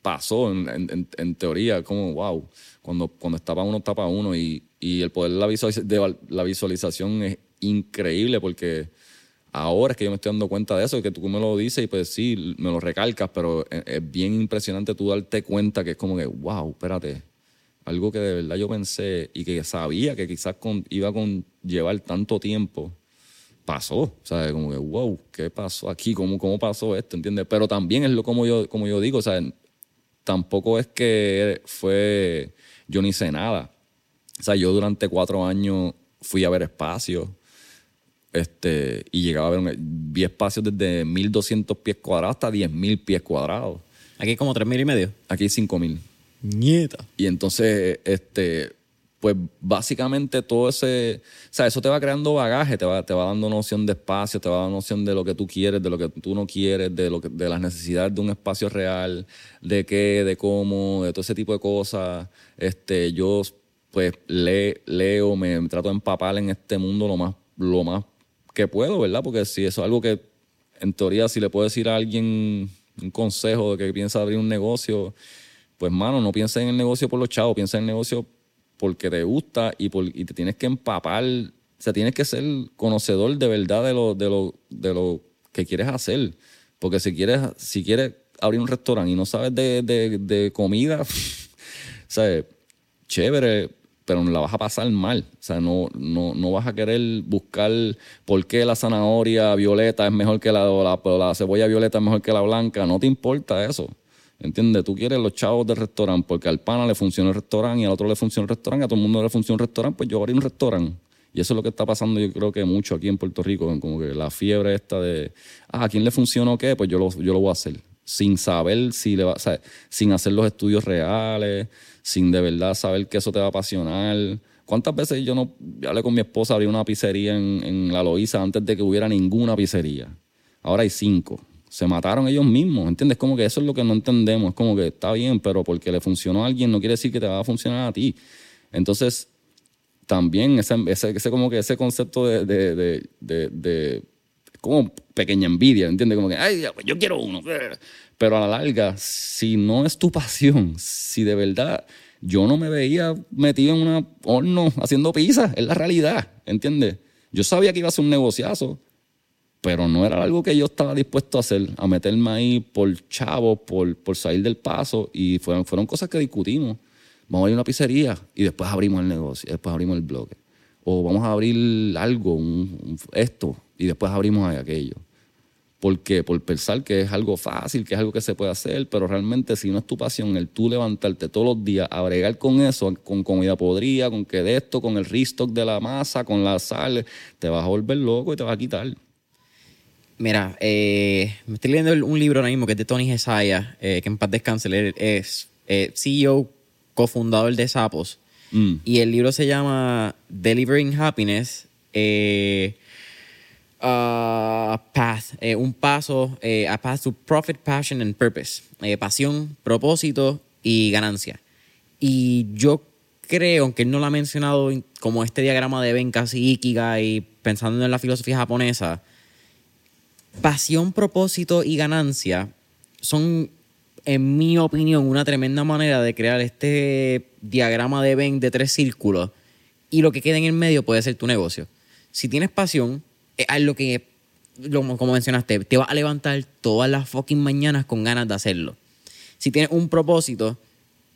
pasó en, en, teoría, como wow, cuando, cuando estaba uno, tapa uno y, y el poder de la, de la visualización es increíble porque Ahora es que yo me estoy dando cuenta de eso, que tú me lo dices y pues sí, me lo recalcas, pero es bien impresionante tú darte cuenta que es como que, wow, espérate, algo que de verdad yo pensé y que sabía que quizás iba a llevar tanto tiempo, pasó. Sea, como que, wow, ¿qué pasó aquí? ¿Cómo, cómo pasó esto? ¿Entiendes? Pero también es lo como yo, como yo digo, sea, tampoco es que fue, yo ni sé nada. O sea, yo durante cuatro años fui a ver espacios este, y llegaba a ver, vi espacios desde 1200 pies cuadrados hasta 10.000 pies cuadrados. Aquí como 3.000 y medio. Aquí 5.000. Nieta. Y entonces, este, pues básicamente todo ese, o sea, eso te va creando bagaje, te va, te va dando noción de espacio, te va dando noción de lo que tú quieres, de lo que tú no quieres, de lo que, de las necesidades de un espacio real, de qué, de cómo, de todo ese tipo de cosas. Este, yo pues le, leo, me, me trato de empapar en este mundo lo más, lo más que puedo, ¿verdad? Porque si eso es algo que, en teoría, si le puedo decir a alguien un consejo de que piensa abrir un negocio, pues, mano, no pienses en el negocio por los chavos, piensa en el negocio porque te gusta y, por, y te tienes que empapar, o sea, tienes que ser conocedor de verdad de lo, de lo, de lo que quieres hacer. Porque si quieres, si quieres abrir un restaurante y no sabes de, de, de comida, ¿sabes? Chévere, pero no la vas a pasar mal. O sea, no, no, no vas a querer buscar por qué la zanahoria violeta es mejor que la, la, la cebolla violeta es mejor que la blanca. No te importa eso. ¿Entiendes? Tú quieres los chavos del restaurante porque al pana le funciona el restaurante y al otro le funciona el restaurante, a todo el mundo le funciona un restaurante, pues yo abrí un restaurante. Y eso es lo que está pasando, yo creo que mucho aquí en Puerto Rico, como que la fiebre esta de, ah, ¿a quién le funciona o qué? Pues yo lo, yo lo voy a hacer. Sin saber si le va, o sea, sin hacer los estudios reales, sin de verdad saber que eso te va a apasionar. ¿Cuántas veces yo no hablé con mi esposa, abrí una pizzería en, en La Loíza antes de que hubiera ninguna pizzería? Ahora hay cinco. Se mataron ellos mismos, ¿entiendes? Como que eso es lo que no entendemos. Es como que está bien, pero porque le funcionó a alguien no quiere decir que te va a funcionar a ti. Entonces, también ese, ese, como que ese concepto de, de, de, como pequeña envidia, ¿entiendes? Como que, ay, yo quiero uno. Pero a la larga, si no es tu pasión, si de verdad yo no me veía metido en un horno haciendo pizza, es la realidad, ¿entiendes? Yo sabía que iba a ser un negociazo, pero no era algo que yo estaba dispuesto a hacer, a meterme ahí por chavo, por, por salir del paso, y fueron, fueron cosas que discutimos. Vamos a abrir una pizzería y después abrimos el negocio, después abrimos el bloque. O vamos a abrir algo, un- un- esto, y después abrimos aquello. ¿Por qué? Por pensar que es algo fácil, que es algo que se puede hacer, pero realmente si no es tu pasión, el tú levantarte todos los días a bregar con eso, con comida podrida, con que de esto, con el restock de la masa, con la sal, te vas a volver loco y te vas a quitar. Mira, eh, me estoy leyendo un libro ahora mismo que es de Tony Hesaya, eh, que en paz descanse, él es eh, CEO, cofundador de Sapos. Mm. Y el libro se llama Delivering Happiness, eh, a Path, eh, un paso, eh, a path to profit, passion and purpose. Eh, pasión, propósito y ganancia. Y yo creo, aunque él no lo ha mencionado como este diagrama de Ben casi Ikigai, pensando en la filosofía japonesa, pasión, propósito y ganancia son, en mi opinión, una tremenda manera de crear este diagrama de Venn de tres círculos y lo que queda en el medio puede ser tu negocio. Si tienes pasión, es algo que, como mencionaste, te va a levantar todas las fucking mañanas con ganas de hacerlo. Si tienes un propósito,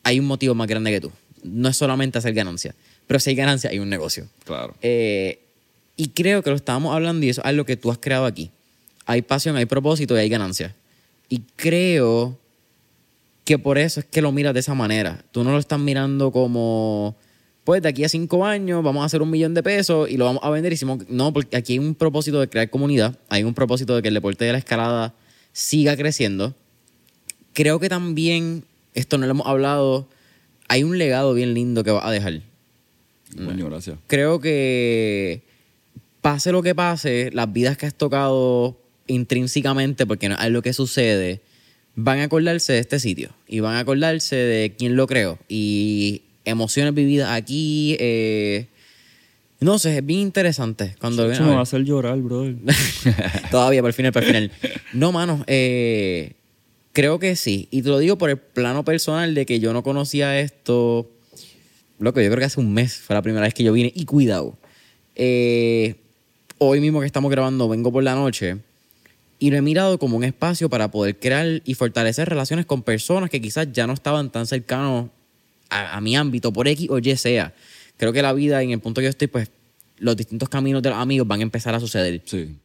hay un motivo más grande que tú. No es solamente hacer ganancia, pero si hay ganancia, hay un negocio. Claro. Eh, y creo que lo estábamos hablando y eso es algo que tú has creado aquí. Hay pasión, hay propósito y hay ganancia. Y creo que por eso es que lo miras de esa manera. Tú no lo estás mirando como, pues de aquí a cinco años vamos a hacer un millón de pesos y lo vamos a vender. Y decimos, no, porque aquí hay un propósito de crear comunidad, hay un propósito de que el deporte de la escalada siga creciendo. Creo que también, esto no lo hemos hablado, hay un legado bien lindo que va a dejar gracias. creo que pase lo que pase, las vidas que has tocado intrínsecamente, porque no es algo que sucede, van a acordarse de este sitio y van a acordarse de quién lo creó y emociones vividas aquí. eh, no sé, es bien interesante. Cuando Eso me va a hacer llorar, brother. Todavía, por el final, por el final. No, mano, eh, creo que sí. Y te lo digo por el plano personal de que yo no conocía esto. Loco, yo creo que hace un mes fue la primera vez que yo vine. Y cuidado. eh, hoy mismo que estamos grabando, vengo por la noche. Y lo he mirado como un espacio para poder crear y fortalecer relaciones con personas que quizás ya no estaban tan cercanos a, a mi ámbito, por X o Y sea. Creo que la vida, en el punto que yo estoy, pues los distintos caminos de los amigos van a empezar a suceder. Sí.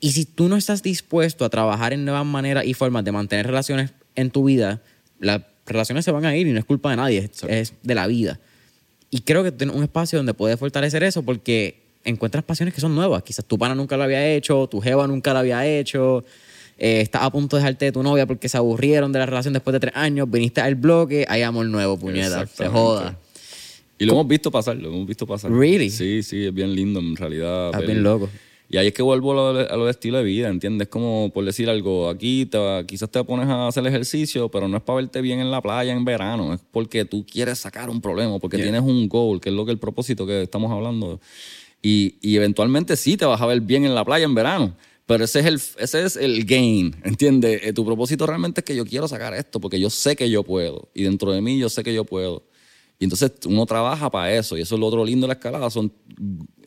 Y si tú no estás dispuesto a trabajar en nuevas maneras y formas de mantener relaciones en tu vida, las relaciones se van a ir y no es culpa de nadie, es, es de la vida. Y creo que tienes un espacio donde puedes fortalecer eso porque encuentras pasiones que son nuevas. Quizás tu pana nunca lo había hecho, tu jeva nunca lo había hecho, eh, estás a punto de dejarte de tu novia porque se aburrieron de la relación después de tres años, viniste al bloque, hay amor nuevo, puñeta, se joda. Y lo hemos visto pasar, lo hemos visto pasar. Really? Sí, sí, es bien lindo en realidad. Estás ver- bien loco. Y ahí es que vuelvo a lo, de- a lo de estilo de vida, ¿entiendes? Como por decir algo, aquí te, quizás te pones a hacer ejercicio, pero no es para verte bien en la playa en verano, es porque tú quieres sacar un problema, porque Yeah. tienes un goal, que es lo que el propósito que estamos hablando. Y, y eventualmente sí te vas a ver bien en la playa en verano, pero ese es el, ese es el gain, ¿entiendes? Eh, tu propósito realmente es que yo quiero sacar esto, porque yo sé que yo puedo, y dentro de mí yo sé que yo puedo. Y entonces uno trabaja para eso. Y eso es lo otro lindo de la escalada. Son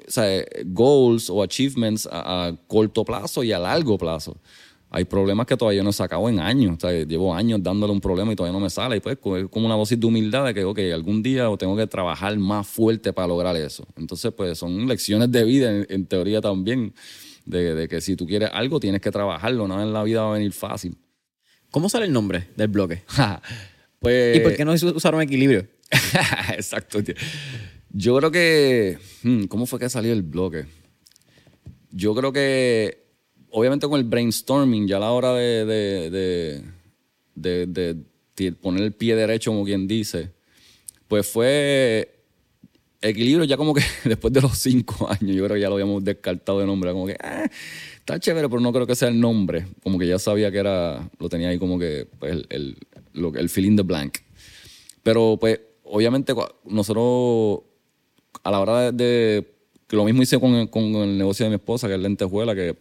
o sea, goals o achievements a, a corto plazo y a largo plazo. Hay problemas que todavía no he sacado en años. O sea, llevo años dándole un problema y todavía no me sale. Y pues es como una dosis de humildad de que, ok, algún día tengo que trabajar más fuerte para lograr eso. Entonces, pues son lecciones de vida en, en teoría también. De, de que si tú quieres algo, tienes que trabajarlo. No en la vida va a venir fácil. ¿Cómo sale el nombre del bloque? pues, ¿Y por qué no usaron equilibrio? Exacto. tío. Yo creo que. hmm, ¿Cómo fue que salió el bloque? Yo creo que. Obviamente con el brainstorming, ya a la hora de, de, de, poner el pie derecho, como quien dice, Pues fue equilibrio ya como que después de los cinco años, yo creo que ya lo habíamos descartado de nombre, como que ah, está chévere, pero no creo que sea el nombre, como que ya sabía que era, lo tenía ahí como que pues, el, el, lo- el feeling de blank. Pero pues obviamente nosotros a la hora de, de- que lo mismo hice con, con el negocio de mi esposa, que es lentejuela, que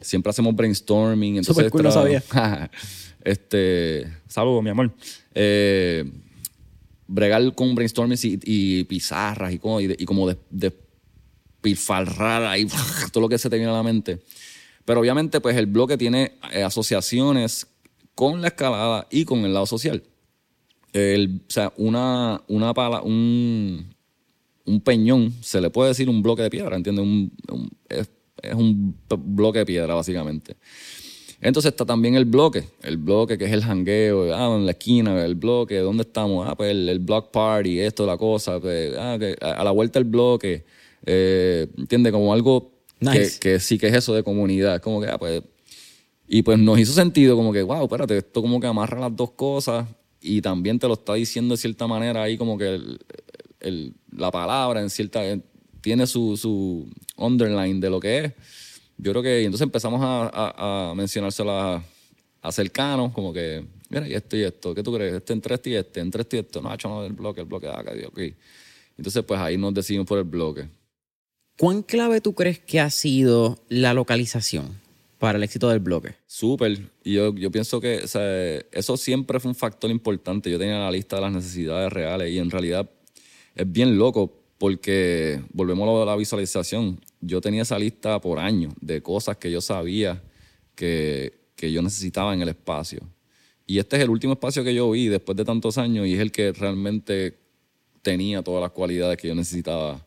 siempre hacemos brainstorming. Entonces Súper cool, no tra- este, saludos, mi amor. Eh, bregar con brainstorming y, y pizarras y como, y, de- como de, despilfarrar ahí todo lo que se te viene a la mente. Pero obviamente, pues el bloque tiene eh, asociaciones con la escalada y con el lado social. El- o sea, una, una pala, un, un peñón, se le puede decir un bloque de piedra, ¿entiendes? Un- un- es, es un bloque de piedra, básicamente. Entonces está también el bloque, el bloque que es el jangueo, ah, en la esquina, el bloque, ¿dónde estamos? Ah, pues el, el block party, esto, la cosa, pues, ah, que a, a la vuelta el bloque, eh, ¿entiendes? Como algo Nice. que, que sí que es eso de comunidad, como que, ah, pues, y pues nos hizo sentido como que, wow, espérate, esto como que amarra las dos cosas y también te lo está diciendo de cierta manera ahí como que el- el- la palabra en cierta, eh, tiene su, su underline de lo que es. Yo creo que y entonces empezamos a, a, a mencionárselo a, cercanos, como que, mira, y esto y esto, ¿qué tú crees? Este entre este y este, entre este y esto, no, hecho no, el bloque, el bloque, ah, ok, ok. Entonces pues ahí nos decidimos por el bloque. ¿Cuán clave tú crees que ha sido la localización para el éxito del bloque? Súper. Y yo, yo pienso que o sea, eso siempre fue un factor importante. Yo tenía la lista de las necesidades reales y en realidad es bien loco porque volvemos a de la visualización. Yo tenía esa lista por años de cosas que yo sabía que, que yo necesitaba en el espacio. Y este es el último espacio que yo vi después de tantos años y es el que realmente tenía todas las cualidades que yo necesitaba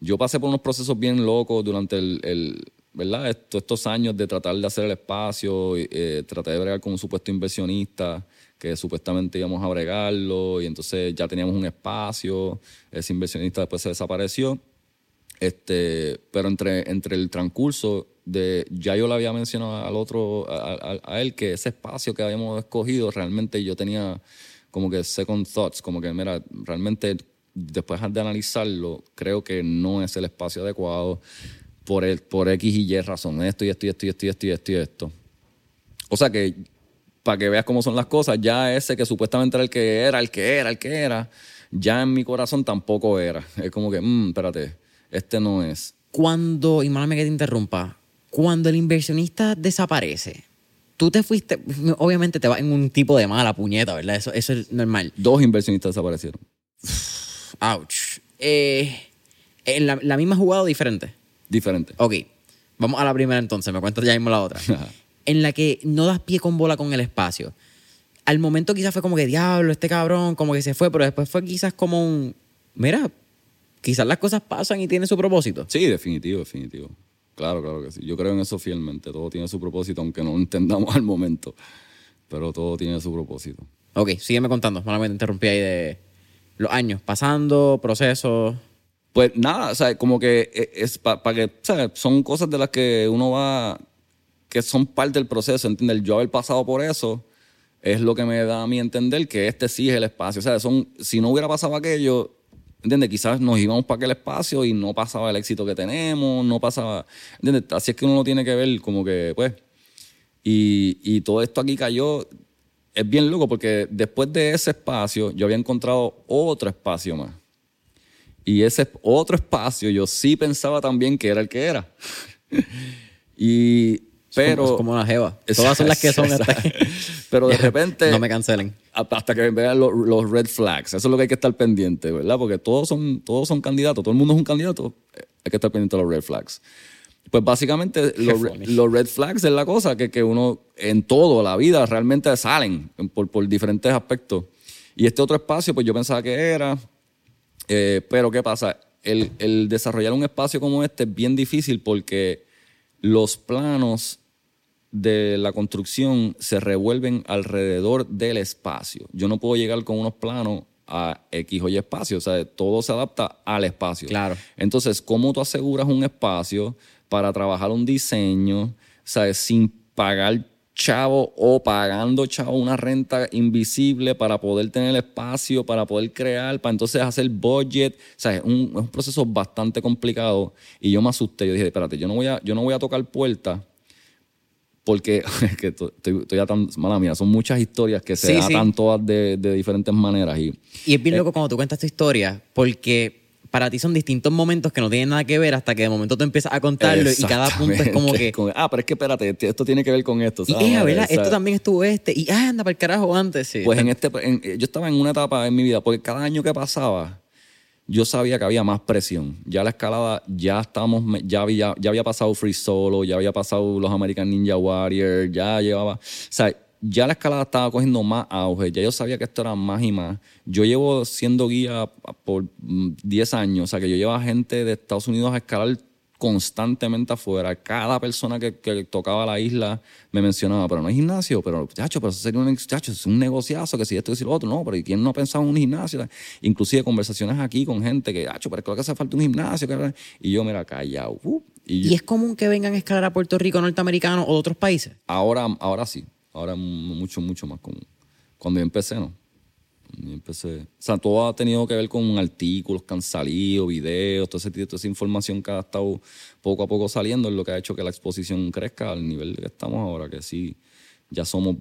yo pasé por unos procesos bien locos durante el, el- ¿verdad? Esto- estos años de tratar de hacer el espacio, eh, traté de bregar con un supuesto inversionista que supuestamente íbamos a bregarlo y entonces ya teníamos un espacio, ese inversionista después se desapareció. Este, pero entre, entre el transcurso de, ya yo le había mencionado al otro, a, a- a él, que ese espacio que habíamos escogido, realmente yo tenía como que second thoughts, como que, mira, realmente después de analizarlo, creo que no es el espacio adecuado por, el, por X y Y razón, esto y esto y esto y esto y esto y esto y esto. O sea que, para que veas cómo son las cosas, ya ese que supuestamente era el que era, el que era, el que era, ya en mi corazón tampoco era. Es como que, mmm, espérate, este no es. Cuando, y málame que te interrumpa, cuando el inversionista desaparece, tú te fuiste, obviamente te vas en un tipo de mala puñeta, ¿verdad? Eso, eso es normal. Dos inversionistas desaparecieron. Ouch. Eh, ¿En la, la misma jugada o diferente? Diferente. Ok, vamos a la primera entonces, me cuentas ya mismo la otra. en la que no das pie con bola con el espacio. Al momento quizás fue como que, diablo, este cabrón, como que se fue, pero después fue quizás como un, mira, quizás las cosas pasan y tienen su propósito. Sí, definitivo, definitivo. Claro, claro que sí. Yo creo en eso fielmente. Todo tiene su propósito, aunque no lo entendamos al momento. Pero todo tiene su propósito. Ok, sígueme contando, malamente interrumpí ahí de los años, pasando, procesos. Pues nada, o sea, como que e- es para que, ¿sabes? Son cosas de las que uno va, que son parte del proceso, ¿entiendes? Yo haber pasado por eso es lo que me da a mí entender que este sí es el espacio. O sea, son, si no hubiera pasado aquello, ¿entiendes? Quizás nos íbamos para aquel espacio y no pasaba el éxito que tenemos, no pasaba, ¿entiendes? Así es que uno lo tiene que ver como que, pues, y, y todo esto aquí cayó, es bien loco porque después de ese espacio yo había encontrado otro espacio más. Y ese otro espacio yo sí pensaba también que era el que era. y, pero... Es como una jeva. Todas son las que son hasta que- Pero de repente... No me cancelen. Hasta que vean los, los red flags. Eso es lo que hay que estar pendiente, ¿verdad? Porque todos son, todos son candidatos. Todo el mundo es un candidato. Hay que estar pendiente de los red flags. Pues básicamente los, red flags es la cosa que, que uno en todo, la vida, realmente salen por, por diferentes aspectos. Y este otro espacio, pues yo pensaba que era, eh, pero ¿qué pasa? El, el desarrollar un espacio como este es bien difícil porque los planos de la construcción se revuelven alrededor del espacio. Yo no puedo llegar con unos planos a X o Y espacio, o sea, todo se adapta al espacio. Claro. Entonces, ¿cómo tú aseguras un espacio para trabajar un diseño, sabes, sin pagar chavo o pagando chavo una renta invisible para poder tener espacio, para poder crear, para entonces hacer budget. O sea, es un, es un proceso bastante complicado y yo me asusté. Yo dije, espérate, yo no voy a, yo no voy a tocar puertas porque que estoy, estoy atando, mala mía, son muchas historias que se Sí, sí. atan todas de, de diferentes maneras y Y es bien loco cuando tú cuentas tu historia, porque para ti son distintos momentos que no tienen nada que ver hasta que de momento tú empiezas a contarlo y cada punto es como que... Ah, pero es que espérate, esto tiene que ver con esto. Y ¿sabes? ella, ¿verdad? O sea, Esto también estuvo este. Y ah, anda para el carajo antes. Sí. Pues en este, en- yo estaba en una etapa en mi vida, porque cada año que pasaba, yo sabía que había más presión. Ya la escalada, ya estábamos, ya había, ya había pasado Free Solo, ya había pasado los American Ninja Warrior, ya llevaba, o sea, ya la escalada estaba cogiendo más auge, ya yo sabía que esto era más y más. Yo llevo siendo guía por mm, 10 años, o sea, que yo llevaba gente de Estados Unidos a escalar constantemente afuera. Cada persona que, que tocaba la isla me mencionaba, pero no hay gimnasio, pero chacho, pero eso sería un, chacho, es un negociazo, que si esto y si lo otro, no, pero ¿y quién no ha pensado en un gimnasio? Inclusive conversaciones aquí con gente que, chacho, pero creo que hace falta un gimnasio. que- Y yo, mira, callado. uh, y ¿Y es común que vengan a escalar a Puerto Rico norteamericano o de otros países? ahora, ahora sí, ahora es mucho, mucho más común. Cuando yo empecé, no. Empecé. O sea, todo ha tenido que ver con artículos que han salido, videos, todo ese tipo, toda esa información que ha estado poco a poco saliendo, es lo que ha hecho que la exposición crezca al nivel que estamos ahora, que sí, ya somos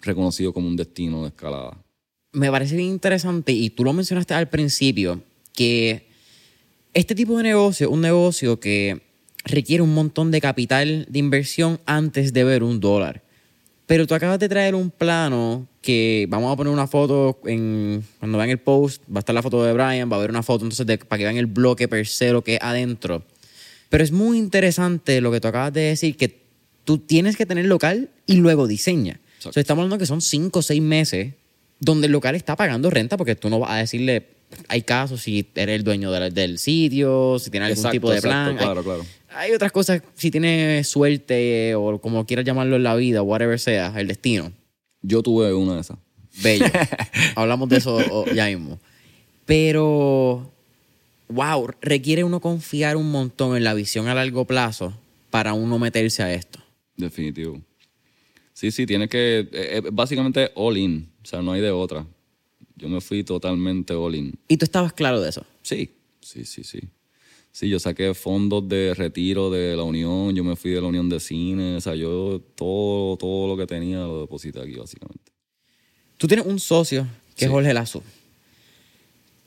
reconocidos como un destino de escalada. Me parece bien interesante, y tú lo mencionaste al principio, que este tipo de negocio un negocio que requiere un montón de capital de inversión antes de ver un dólar. Pero tú acabas de traer un plano que vamos a poner una foto en, cuando vean el post, va a estar la foto de Brian, va a haber una foto entonces de- para que vean el bloque per se, lo que es adentro. Pero es muy interesante lo que tú acabas de decir, que tú tienes que tener local y luego diseña. O sea, estamos hablando que son cinco o seis meses donde el local está pagando renta porque tú no vas a decirle, hay casos si eres el dueño del, del sitio, si tienes algún Exacto, tipo de exacto, plan. Hay- claro, claro. Hay, otras cosas, si tienes suerte o como quieras llamarlo en la vida, whatever sea, el destino. Yo tuve una de esas. Bello. Hablamos de eso o- ya mismo. Pero, wow, requiere uno confiar un montón en la visión a largo plazo para uno meterse a esto. Definitivo. Sí, sí, tiene que. eh, eh, básicamente all in. O sea, no hay de otra. Yo me fui totalmente all in. Y tú estabas claro de eso. Sí, sí, sí, sí. Sí, yo saqué fondos de retiro de la Unión, yo me fui de la Unión de Cine, o sea, yo todo, todo lo que tenía lo deposité aquí, básicamente. Tú tienes un socio que es. Jorge Lazo.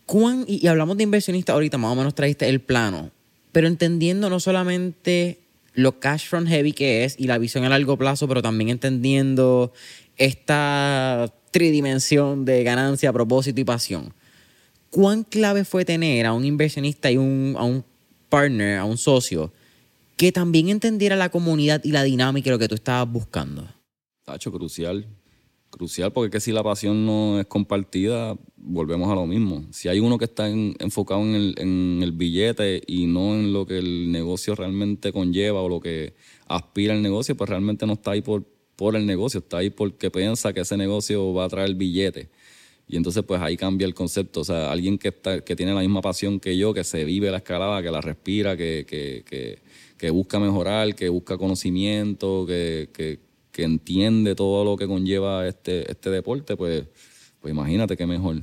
¿Cuán, y, hablamos de inversionistas ahorita, más o menos trajiste el plano, pero entendiendo no solamente lo cash front heavy que es y la visión a largo plazo, pero también entendiendo esta tridimensión de ganancia, propósito y pasión. ¿Cuán clave fue tener a un inversionista y un, a un partner, a un socio, que también entendiera la comunidad y la dinámica de lo que tú estabas buscando? Tacho, crucial. Crucial, porque que si la pasión no es compartida, volvemos a lo mismo. Si hay uno que está en- enfocado en el, billete y no en lo que el negocio realmente conlleva o lo que aspira el negocio, pues realmente no está ahí por, por el negocio, está ahí porque piensa que ese negocio va a traer billete. Y entonces, pues ahí cambia el concepto. O sea, alguien que, está, que tiene la misma pasión que yo, que se vive la escalada, que la respira, que, que, que, que busca mejorar, que busca conocimiento, que, que, que entiende todo lo que conlleva este, este deporte, pues, pues imagínate qué mejor.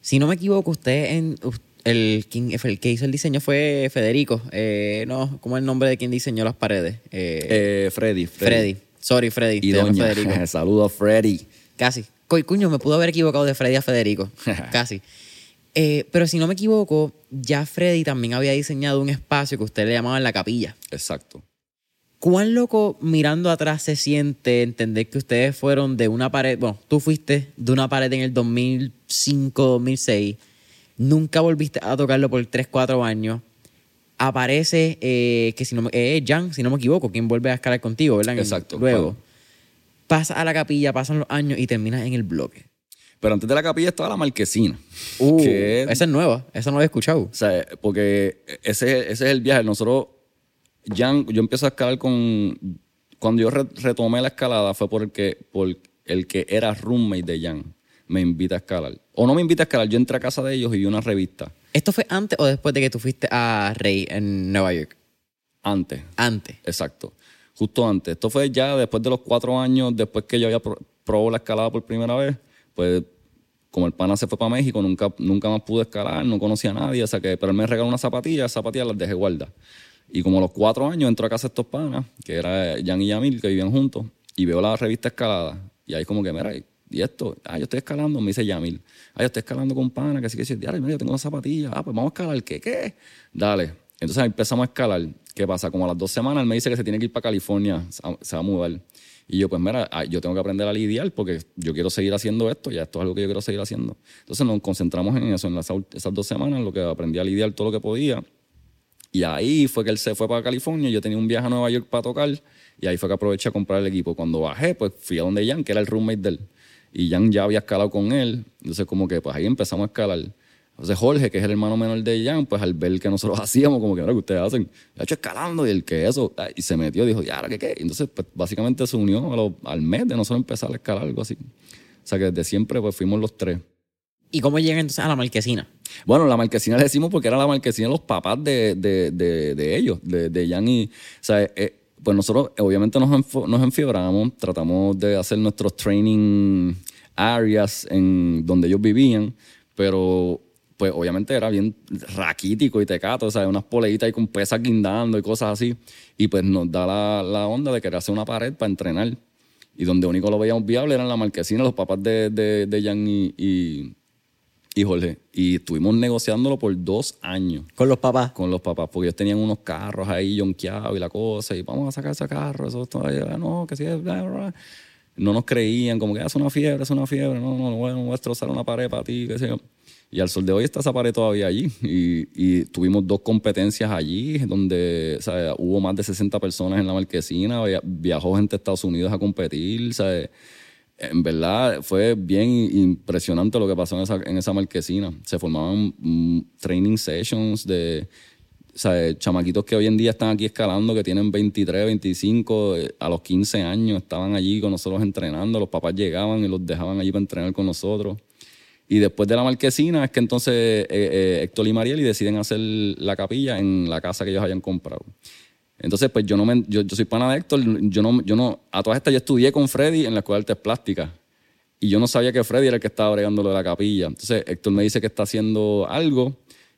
Si no me equivoco, usted en el, quien- el que hizo el diseño fue Federico. Eh, no, ¿cómo es el nombre de quien diseñó las paredes? Eh, Eh, Freddy, Freddy. Sorry, Freddy. Y Doña. Federico. Saludos, Freddy. Casi. Coy, cuño, me pudo haber equivocado de Freddy a Federico. Casi. Eh, pero si no me equivoco, ya Freddy también había diseñado un espacio que usted le llamaba la capilla. Exacto. ¿Cuán loco mirando atrás se siente entender que ustedes fueron de una pared, bueno, tú fuiste de una pared en el 2005, 2006, nunca volviste a tocarlo por 3, 4 años, aparece, eh, que si no me, eh, Jan, si no me equivoco, quien vuelve a escalar contigo, ¿verdad? Exacto, Luego, claro. pasa a la capilla, pasan los años y terminas en el bloque. Pero antes de la capilla estaba la marquesina. Uh, que es- esa es nueva, esa no la he escuchado. O sea, porque ese, ese es el viaje. Nosotros, Jan, yo empiezo a escalar con. Cuando yo re- retomé la escalada fue porque por el que era roommate de Jan me invita a escalar. O no me invita a escalar, yo entré a casa de ellos y vi una revista ¿Esto fue antes o después de que tú fuiste a Rey en Nueva York? antes. Antes. Exacto. Justo antes. Esto fue ya después de los cuatro años, después que yo había pro- probado la escalada por primera vez, pues como el pana se fue para México, nunca, nunca más pude escalar, no conocía a nadie, o que, pero él me regaló unas zapatillas, esas zapatillas las dejé guardar. Y como a los cuatro años entro a casa estos panas, que era Jan y Yamil, que vivían juntos, y veo la revista Escalada, y ahí como que, mira, y esto, ah, yo estoy escalando, me dice Yamil, ah, yo estoy escalando con pana, que sí que sí, diario, mira, yo tengo unas zapatillas, ah, pues vamos a escalar, ¿qué, qué? Dale. Entonces empezamos a escalar. ¿Qué pasa? Como a las dos semanas él me dice que se tiene que ir para California, se va- a mudar. Y yo, pues mira, ah, yo tengo que aprender a lidiar porque yo quiero seguir haciendo esto, ya esto es algo que yo quiero seguir haciendo. Entonces nos concentramos en eso, en esas dos semanas, en lo que aprendí a lidiar todo lo que podía. Y ahí fue que él se fue para California. Yo tenía un viaje a Nueva York para tocar. Y ahí fue que aproveché a comprar el equipo. Cuando bajé, pues fui a donde Jan, que era el roommate de él. Y Jan ya había escalado con él. Entonces, como que pues ahí empezamos a escalar. Entonces, Jorge, que es el hermano menor de Jan, pues al ver que nosotros hacíamos, como que, ahora que ustedes hacen, ya hecho escalando. Y el que eso. ah, Y se metió, dijo, ya, ¿ahora qué qué? Y entonces, pues básicamente se unió a lo- al mes de nosotros empezar a escalar, algo así. O sea, que desde siempre, pues fuimos los tres. ¿Y cómo llegan entonces a la marquesina? Bueno, la marquesina le decimos porque era la marquesina de los papás de, de, de, de ellos, de, de Jan y... O sea, eh, pues nosotros eh, obviamente nos, nos enfiebramos, tratamos de hacer nuestros training areas en donde ellos vivían, pero pues obviamente era bien raquítico y tecato, o sea, unas poleitas ahí con pesas guindando y cosas así. Y pues nos da la, la onda de querer hacer una pared para entrenar. Y donde único lo veíamos viable eran la marquesina, los papás de, de, de Jan y, y, y Jorge. Y estuvimos negociándolo por dos años Con los papás. con los papás, porque ellos tenían unos carros ahí yonqueados y la cosa, y vamos a sacar ese carro, eso todavía, no, que sí, bla, bla, bla. No nos creían, como que "Ah, es una fiebre, es una fiebre, no, no, no voy a- no voy a destrozar una pared para ti, qué sé yo. Y al sol de hoy está esa pared todavía allí. Y, tuvimos dos competencias allí, donde hubo más de 60 personas en la marquesina, via- viajó gente a Estados Unidos a competir, en verdad fue bien impresionante lo que pasó en esa, en esa marquesina. Se formaban mm, training sessions de chamaquitos que hoy en día están aquí escalando, que tienen 23, 25, eh, a los 15 años estaban allí con nosotros entrenando, los papás llegaban y los dejaban allí para entrenar con nosotros. Y después de la marquesina es que entonces eh, eh, Héctor y deciden hacer la capilla en la casa que ellos hayan comprado. Entonces, pues yo no me, yo, yo soy pana de Héctor, yo no, yo no, a todas estas yo estudié con Freddy en la escuela de artes plásticas. Y yo no sabía que Freddy era el que estaba bregando lo de la capilla. Entonces, Héctor me dice que está haciendo algo.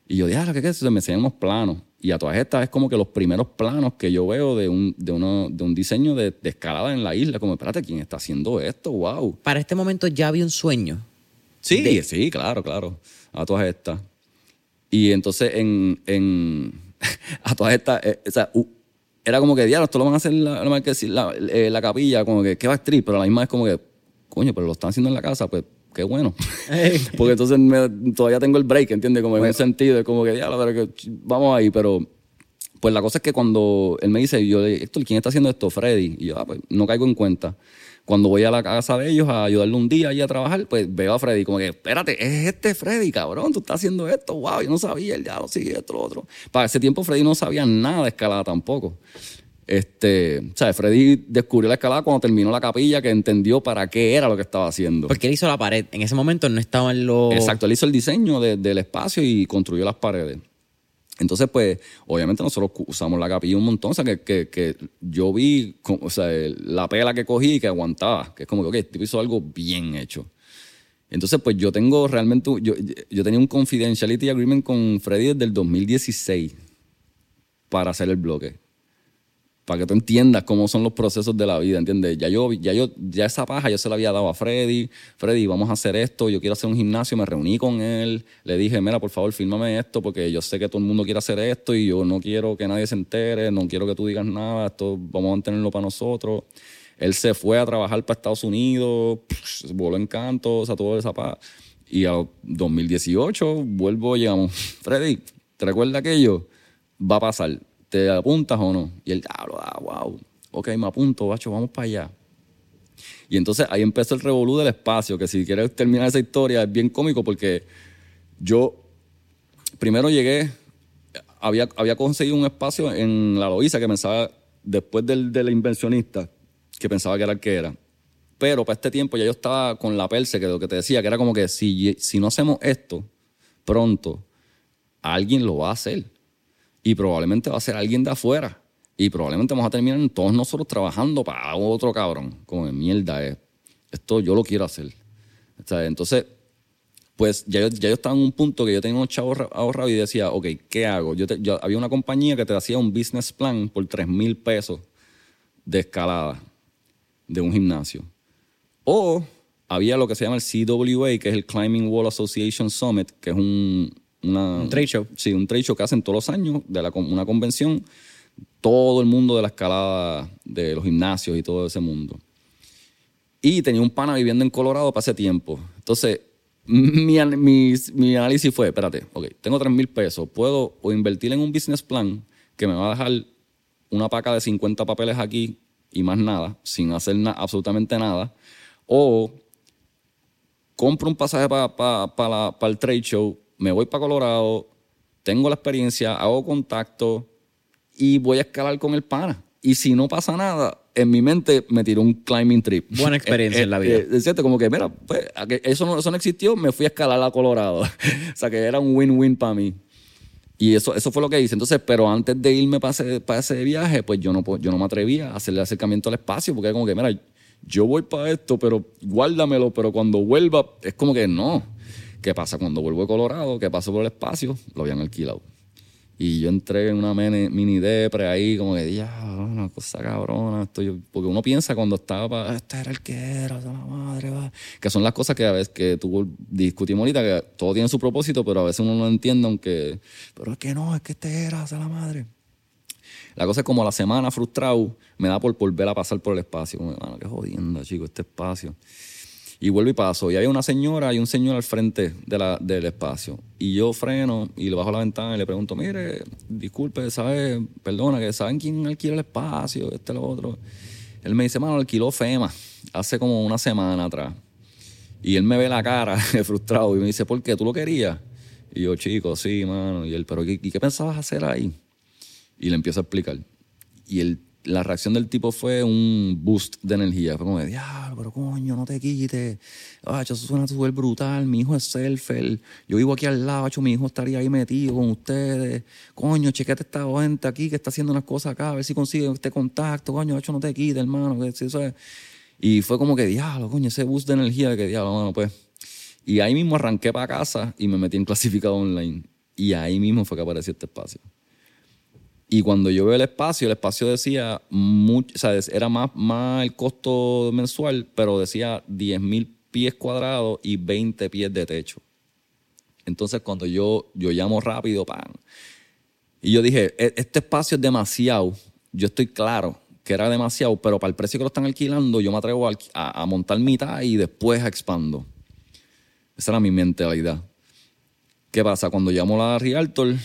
Y yo, diablo, ¿qué es eso? Me enseñan unos planos. Y a todas estas es como que los primeros planos que yo veo de un, de uno, de un diseño de, de escalada en la isla. Como, espérate, ¿quién está haciendo esto? ¡Wow! Para este momento ya había un sueño. Sí, sí, claro, claro. A todas estas. Y entonces en, en a todas estas, eh, o sea, u- era como que, diablo, esto lo van a hacer la, la, marquesi- la, eh, la capilla, como que, qué va actriz, pero a la misma es como que, coño, pero lo están haciendo en la casa, pues qué bueno. Porque entonces me- todavía tengo el break, ¿entiendes? Como en un sentido, es como que, diablo, pero que, vamos ahí, pero... Pues la cosa es que cuando él me dice, yo le digo, Héctor, ¿quién está haciendo esto? Freddy. Y yo, ah, pues no caigo en cuenta. Cuando voy a la casa de ellos a ayudarle un día allí a trabajar, pues veo a Freddy como que, espérate, es este Freddy, cabrón, tú estás haciendo esto, wow, yo no sabía, el diablo sigue esto, lo otro. Para ese tiempo Freddy no sabía nada de escalada tampoco. Este, o sea, Freddy descubrió la escalada cuando terminó la capilla, que entendió para qué era lo que estaba haciendo. Porque él hizo la pared. En ese momento no estaban los. Exacto, él hizo el diseño de- del espacio y construyó las paredes. Entonces, pues, obviamente nosotros usamos la capilla un montón, o sea, que, que, que yo vi, o sea, la pela que cogí y que aguantaba, que es como que, ok, este tipo hizo algo bien hecho. Entonces, pues yo tengo realmente, yo, yo tenía un confidentiality agreement con Freddy desde el 2016 para hacer el bloque. Para que tú entiendas cómo son los procesos de la vida, ¿entiendes? Ya yo, ya yo, ya esa paja yo se la había dado a Freddy. Freddy, vamos a hacer esto, yo quiero hacer un gimnasio, me reuní con él, le dije, mira, por favor, fírmame esto, porque yo sé que todo el mundo quiere hacer esto y yo no quiero que nadie se entere, no quiero que tú digas nada, esto vamos a mantenerlo para nosotros. Él se fue a trabajar para Estados Unidos, pff, voló en canto, o sea, todo esa paz. Y a 2018 vuelvo, llegamos, Freddy, ¿te recuerdas aquello? Va a pasar. ¿Te apuntas o no? Y él, ah, wow. Ok, me apunto, bacho, vamos para allá. Y entonces ahí empezó el revolú del espacio, que si quieres terminar esa historia es bien cómico porque yo primero llegué, había, había conseguido un espacio en la Loíza que pensaba, después del, del invencionista, que pensaba que era el que era. Pero para este tiempo ya yo estaba con la perse, que lo que te decía, que era como que si, si no hacemos esto pronto, alguien lo va a hacer. Y probablemente va a ser alguien de afuera. Y probablemente vamos a terminar todos nosotros trabajando para otro cabrón. Como de mierda es. Esto yo lo quiero hacer. Entonces, pues ya yo, ya yo estaba en un punto que yo tenía unos chavos ahorra- ahorrados y decía, ok, ¿qué hago? Yo- había una compañía que te hacía un business plan por 3 mil pesos de escalada de un gimnasio. O había lo que se llama el CWA, que es el Climbing Wall Association Summit, que es un, una- Un trade show. Sí, un trade show que hacen todos los años, de la, una convención, todo el mundo de la escalada, de los gimnasios y todo ese mundo. Y tenía un pana viviendo en Colorado para ese tiempo. Entonces, mi, an- mi- mi análisis fue, espérate, ok, tengo 3 mil pesos, puedo o invertir en un business plan que me va a dejar una paca de 50 papeles aquí y más nada, sin hacer na- absolutamente nada, o compro un pasaje para el trade show, me voy para Colorado, tengo la experiencia, hago contacto y voy a escalar con el pana. Y si no pasa nada, en mi mente me tiró un climbing trip. Buena experiencia en la vida. Eh, es cierto, como que, mira, pues, eso, no, eso no existió, me fui a escalar a Colorado. o sea, que era un win-win para mí. Y eso, eso fue lo que hice. Entonces, pero antes de irme para ese, para ese viaje, pues yo no, yo no me atrevía a hacerle acercamiento al espacio, porque era como que, mira, yo voy para esto, pero guárdamelo, pero cuando vuelva, es como que no. ¿Qué pasa? Cuando vuelvo de Colorado, que paso por el espacio, lo habían alquilado. Y yo entré en una mini, mini depre ahí, como que, ya, una cosa cabrona. Esto yo-". porque uno piensa cuando estaba, este era el que era, la madre, va. Que son las cosas que a veces que tú discutimos ahorita, que todo tiene su propósito, pero a veces uno no entiende, aunque, pero es que no, es que este era, la madre. La cosa es como a la semana frustrado, me da por volver a pasar por el espacio. Como, mano, qué jodienda, chico, este espacio. Y vuelvo y paso. Y hay una señora y un señor al frente de la, del espacio. Y yo freno y le bajo la ventana y le pregunto, mire, disculpe, ¿sabe? Perdona, que ¿saben quién alquila el espacio? Este, lo otro. Él me dice, mano, alquiló FEMA hace como una semana atrás. Y él me ve la cara frustrado y me dice, ¿por qué? ¿Tú lo querías? Y yo, chico, sí, mano. Y él, ¿pero qué, qué pensabas hacer ahí? Y le empiezo a explicar. Y el, la reacción del tipo fue un boost de energía. Fue como, de, diablo, pero coño, no te quites. Ah, eso suena súper brutal. Mi hijo es surfer. Yo vivo aquí al lado, acho, mi hijo estaría ahí metido con ustedes. Coño, chequete esta gente aquí que está haciendo unas cosas acá, a ver si consigue este contacto. Coño, acho, no te quites, hermano. Y fue como que, diablo, coño, ese boost de energía, que diablo, mano, pues. Y ahí mismo arranqué para casa y me metí en clasificado online. Y ahí mismo fue que apareció este espacio. Y cuando yo veo el espacio, el espacio decía, mucho, o sea, era más, el costo mensual, pero decía 10 mil pies cuadrados y 20 pies de techo. Entonces, cuando yo, yo llamo rápido, pan. Y yo dije, "E- este espacio es demasiado. Yo estoy claro que era demasiado, pero para el precio que lo están alquilando, yo me atrevo a- a montar mitad y después expando. Esa era mi mentalidad. ¿Qué pasa? Cuando llamo a la Realtor,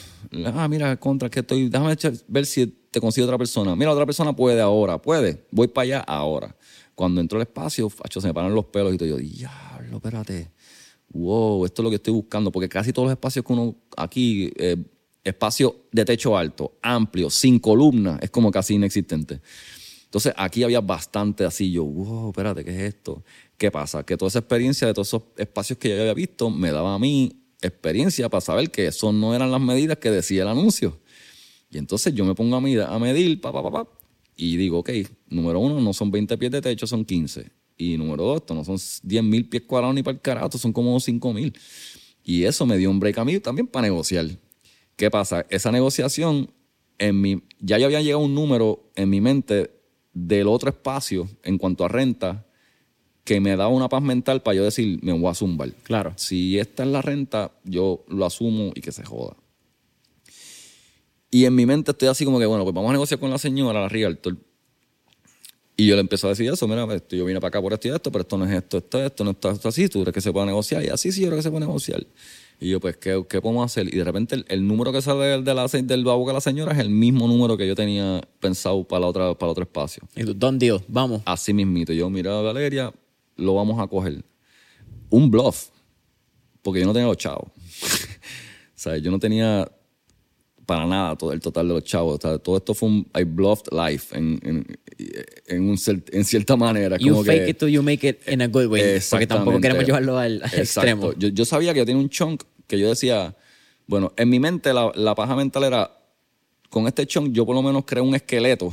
ah, mira, contra, que estoy, déjame ver si te consigo otra persona. Mira, otra persona puede ahora, puede, voy para allá ahora. Cuando entro al espacio, facho, se me paran los pelos y todo, yo, diablo, espérate, wow, esto es lo que estoy buscando, porque casi todos los espacios que uno aquí, eh, espacio de techo alto, amplio, sin columna, es como casi inexistente. Entonces aquí había bastante así, yo, wow, espérate, ¿qué es esto? ¿Qué pasa? Que toda esa experiencia de todos esos espacios que yo había visto me daba a mí experiencia para saber que eso no eran las medidas que decía el anuncio. Y entonces yo me pongo a medir, a medir pa, pa, pa, pa, y digo, ok, número uno, no son 20 pies de techo, son 15. Y número dos, esto no son 10 mil pies cuadrados ni para el son como 5 mil. Y eso me dio un break a mí también para negociar. ¿Qué pasa? Esa negociación, en mi, ya había llegado un número en mi mente del otro espacio en cuanto a renta que me daba una paz mental para yo decir, me voy a zumbar. Claro. Si esta es la renta, yo lo asumo y que se joda. Y en mi mente estoy así como que, bueno, pues vamos a negociar con la señora, la realtor. Y yo le empecé a decir eso, mira, esto, yo vine para acá por esto y esto, pero esto no es esto, esto, esto, no está esto así, tú crees que se puede negociar. Y así sí, yo creo que se puede negociar. Y yo, pues, ¿qué, qué podemos hacer? Y de repente el, el número que sale del, de la, del baúl de la señora es el mismo número que yo tenía pensado para, la otra, para el otro espacio. Y tú, Don Dios, vamos. Así mismito. Yo, mira, Valeria, lo vamos a coger. Un bluff. Porque yo no tenía los chavos. o sea, yo no tenía para nada todo el total de los chavos. O sea, todo esto fue un I bluffed life en, en, en, un en cierta manera. You como fake que- it till you make it in a good way. Porque tampoco queremos llevarlo al, al extremo. Yo, yo sabía que yo tenía un chunk que yo decía, bueno, en mi mente la, la paja mental era, con este chunk yo por lo menos creo un esqueleto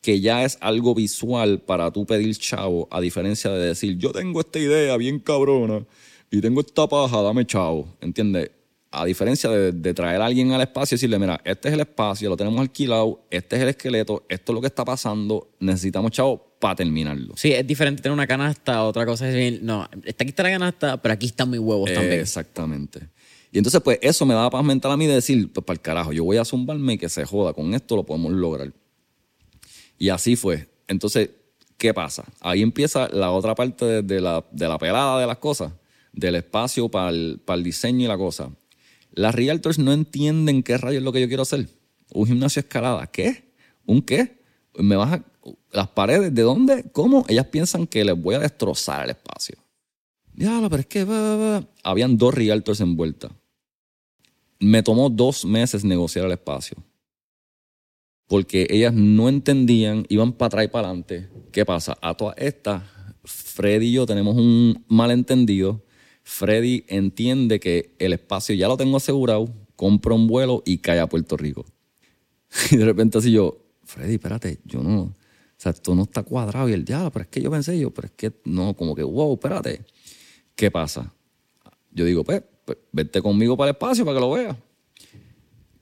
que ya es algo visual para tú pedir chavo, a diferencia de decir, yo tengo esta idea bien cabrona y tengo esta paja, dame chavo, ¿entiendes? A diferencia de, traer a alguien al espacio y decirle, mira, este es el espacio, lo tenemos alquilado, este es el esqueleto, esto es lo que está pasando, necesitamos chavo para terminarlo. Sí, es diferente tener una canasta, otra cosa es decir, no, está aquí está la canasta, pero aquí están mis huevos también. Exactamente. Y entonces, pues eso me daba paz mental a mí de decir, pues para el carajo, yo voy a zumbarme y que se joda, con esto lo podemos lograr. Y así fue. Entonces, ¿qué pasa? Ahí empieza la otra parte de, la, de la pelada de las cosas, del espacio para el, el diseño y la cosa. Las realtors no entienden qué rayos es lo que yo quiero hacer. Un gimnasio escalada. ¿Qué? ¿Un qué? ¿Me vas a, las paredes? ¿De dónde? ¿Cómo? Ellas piensan que les voy a destrozar el espacio. Ya, pero es que... Habían dos realtors envueltas. Me tomó dos meses negociar el espacio. Porque ellas no entendían, iban para atrás y para adelante. ¿Qué pasa? A todas estas, Freddy y yo tenemos un malentendido. Freddy entiende que el espacio ya lo tengo asegurado, compra un vuelo y cae a Puerto Rico. Y de repente así yo, Freddy, espérate, yo no, o sea, esto no está cuadrado. Y él, ya, pero es que yo pensé yo, pero es que no, como que, wow, espérate. ¿Qué pasa? Yo digo, pues, pues, vete conmigo para el espacio para que lo veas.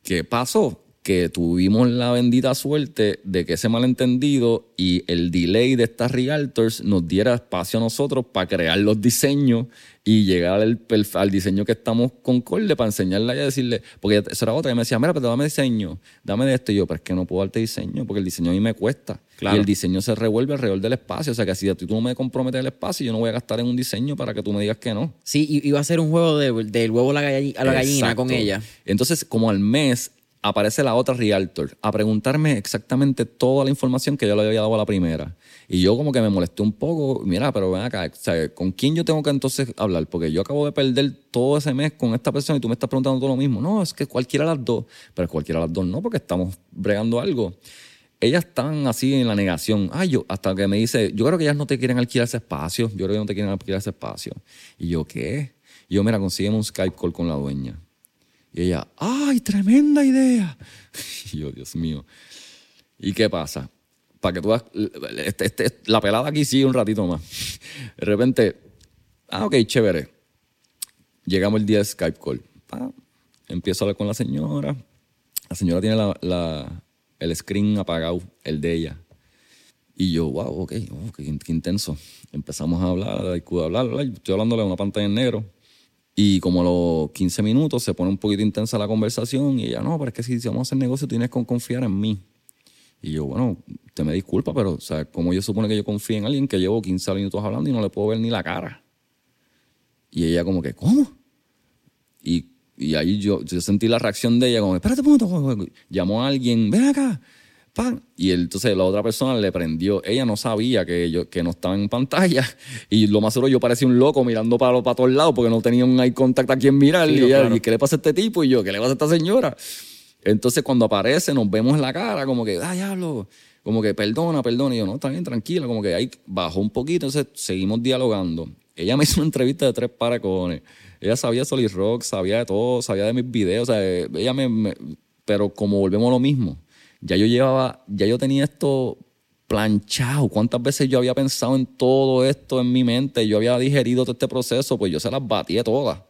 ¿Qué pasó? Que tuvimos la bendita suerte de que ese malentendido y el delay de estas realtors nos diera espacio a nosotros para crear los diseños y llegar al, al diseño que estamos con Corde para enseñarle y decirle, porque eso era otra, y me decía, mira, pero dame diseño, dame de esto. Y yo, pero es que no puedo darte diseño, porque el diseño a mí me cuesta. Y el diseño se revuelve alrededor del espacio. O sea que si tú no me comprometes el espacio, yo no voy a gastar en un diseño para que tú me digas que no. Sí, y iba a ser un juego del huevo a la, gallina, a la gallina con ella. Entonces, como al mes aparece la otra realtor a preguntarme exactamente toda la información que yo le había dado a la primera. Y yo como que me molesté un poco, mira, pero ven acá, ¿con quién yo tengo que entonces hablar? Porque yo acabo de perder todo ese mes con esta persona y tú me estás preguntando todo lo mismo. No, es que cualquiera de las dos, pero cualquiera de las dos no, porque estamos bregando algo. Ellas están así en la negación. Ay, yo, hasta que me dice, yo creo que ellas no te quieren alquilar ese espacio, yo creo que no te quieren alquilar ese espacio. Y yo, ¿qué? Yo, mira, consígueme un Skype call con la dueña. Y ella, ¡ay, tremenda idea! Y yo, Dios mío. ¿Y qué pasa? Para que tú veas, este, este, la pelada aquí sigue un ratito más. De repente, ah, ok, chévere. Llegamos el día de Skype call. empiezo a hablar con la señora. La señora tiene el screen apagado, el de ella. Y yo, wow, ok, oh, qué, intenso. Empezamos a hablar, a hablar, hablar. Estoy hablándole a una pantalla en negro. Y como a los 15 minutos se pone un poquito intensa la conversación y ella, no, pero es que si vamos a hacer negocio tienes que confiar en mí. Y yo, bueno, te me disculpa, pero, o sea, como yo supone que yo confío en alguien que llevo 15 minutos hablando y no le puedo ver ni la cara. Y ella como que, ¿cómo? Y, y ahí yo, yo sentí la reacción de ella como, espérate un momento. Llamó a alguien, ven acá. Y entonces la otra persona le prendió. Ella no sabía que, yo, que no estaba en pantalla. Y lo más seguro yo parecía un loco mirando para, para todos lados porque no tenía un eye contact a quien mirar. y, ¿qué le pasa a este tipo? Y yo, ¿qué le pasa a esta señora? Entonces cuando aparece nos vemos en la cara como que, ah, diablo. Como que perdona, perdona. Y yo, no, está bien, tranquila. Como que ahí bajó un poquito. Entonces seguimos dialogando. Ella me hizo una entrevista de tres paracones. Ella sabía Solid Rock, sabía de todo, sabía de mis videos. O sea, ella me pero como volvemos a lo mismo ya yo llevaba, ya yo tenía esto planchado. ¿Cuántas veces yo había pensado en todo esto en mi mente? Yo había digerido todo este proceso, pues yo se las batí todas.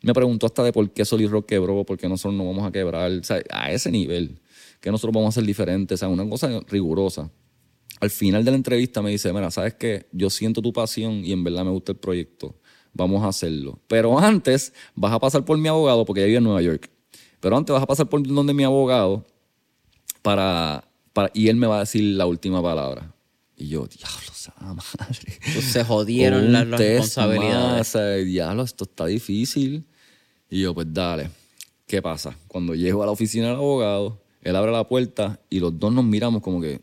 Me preguntó hasta de por qué Solid Rock quebró, por qué nosotros no vamos a quebrar. O sea, a ese nivel, que nosotros vamos a hacer diferente. O sea, una cosa rigurosa. Al final de la entrevista me dice, mira, ¿sabes qué? Yo siento tu pasión y en verdad me gusta el proyecto. Vamos a hacerlo. Pero antes vas a pasar por mi abogado, porque ella vive en Nueva York. Pero antes vas a pasar por donde mi abogado para, para, y él me va a decir la última palabra. Y yo, diablo, sea madre. Pues se jodieron las, responsabilidades. Más, diablo, esto está difícil. Y yo, pues dale. ¿Qué pasa? Cuando llego a la oficina del abogado, él abre la puerta y los dos nos miramos como que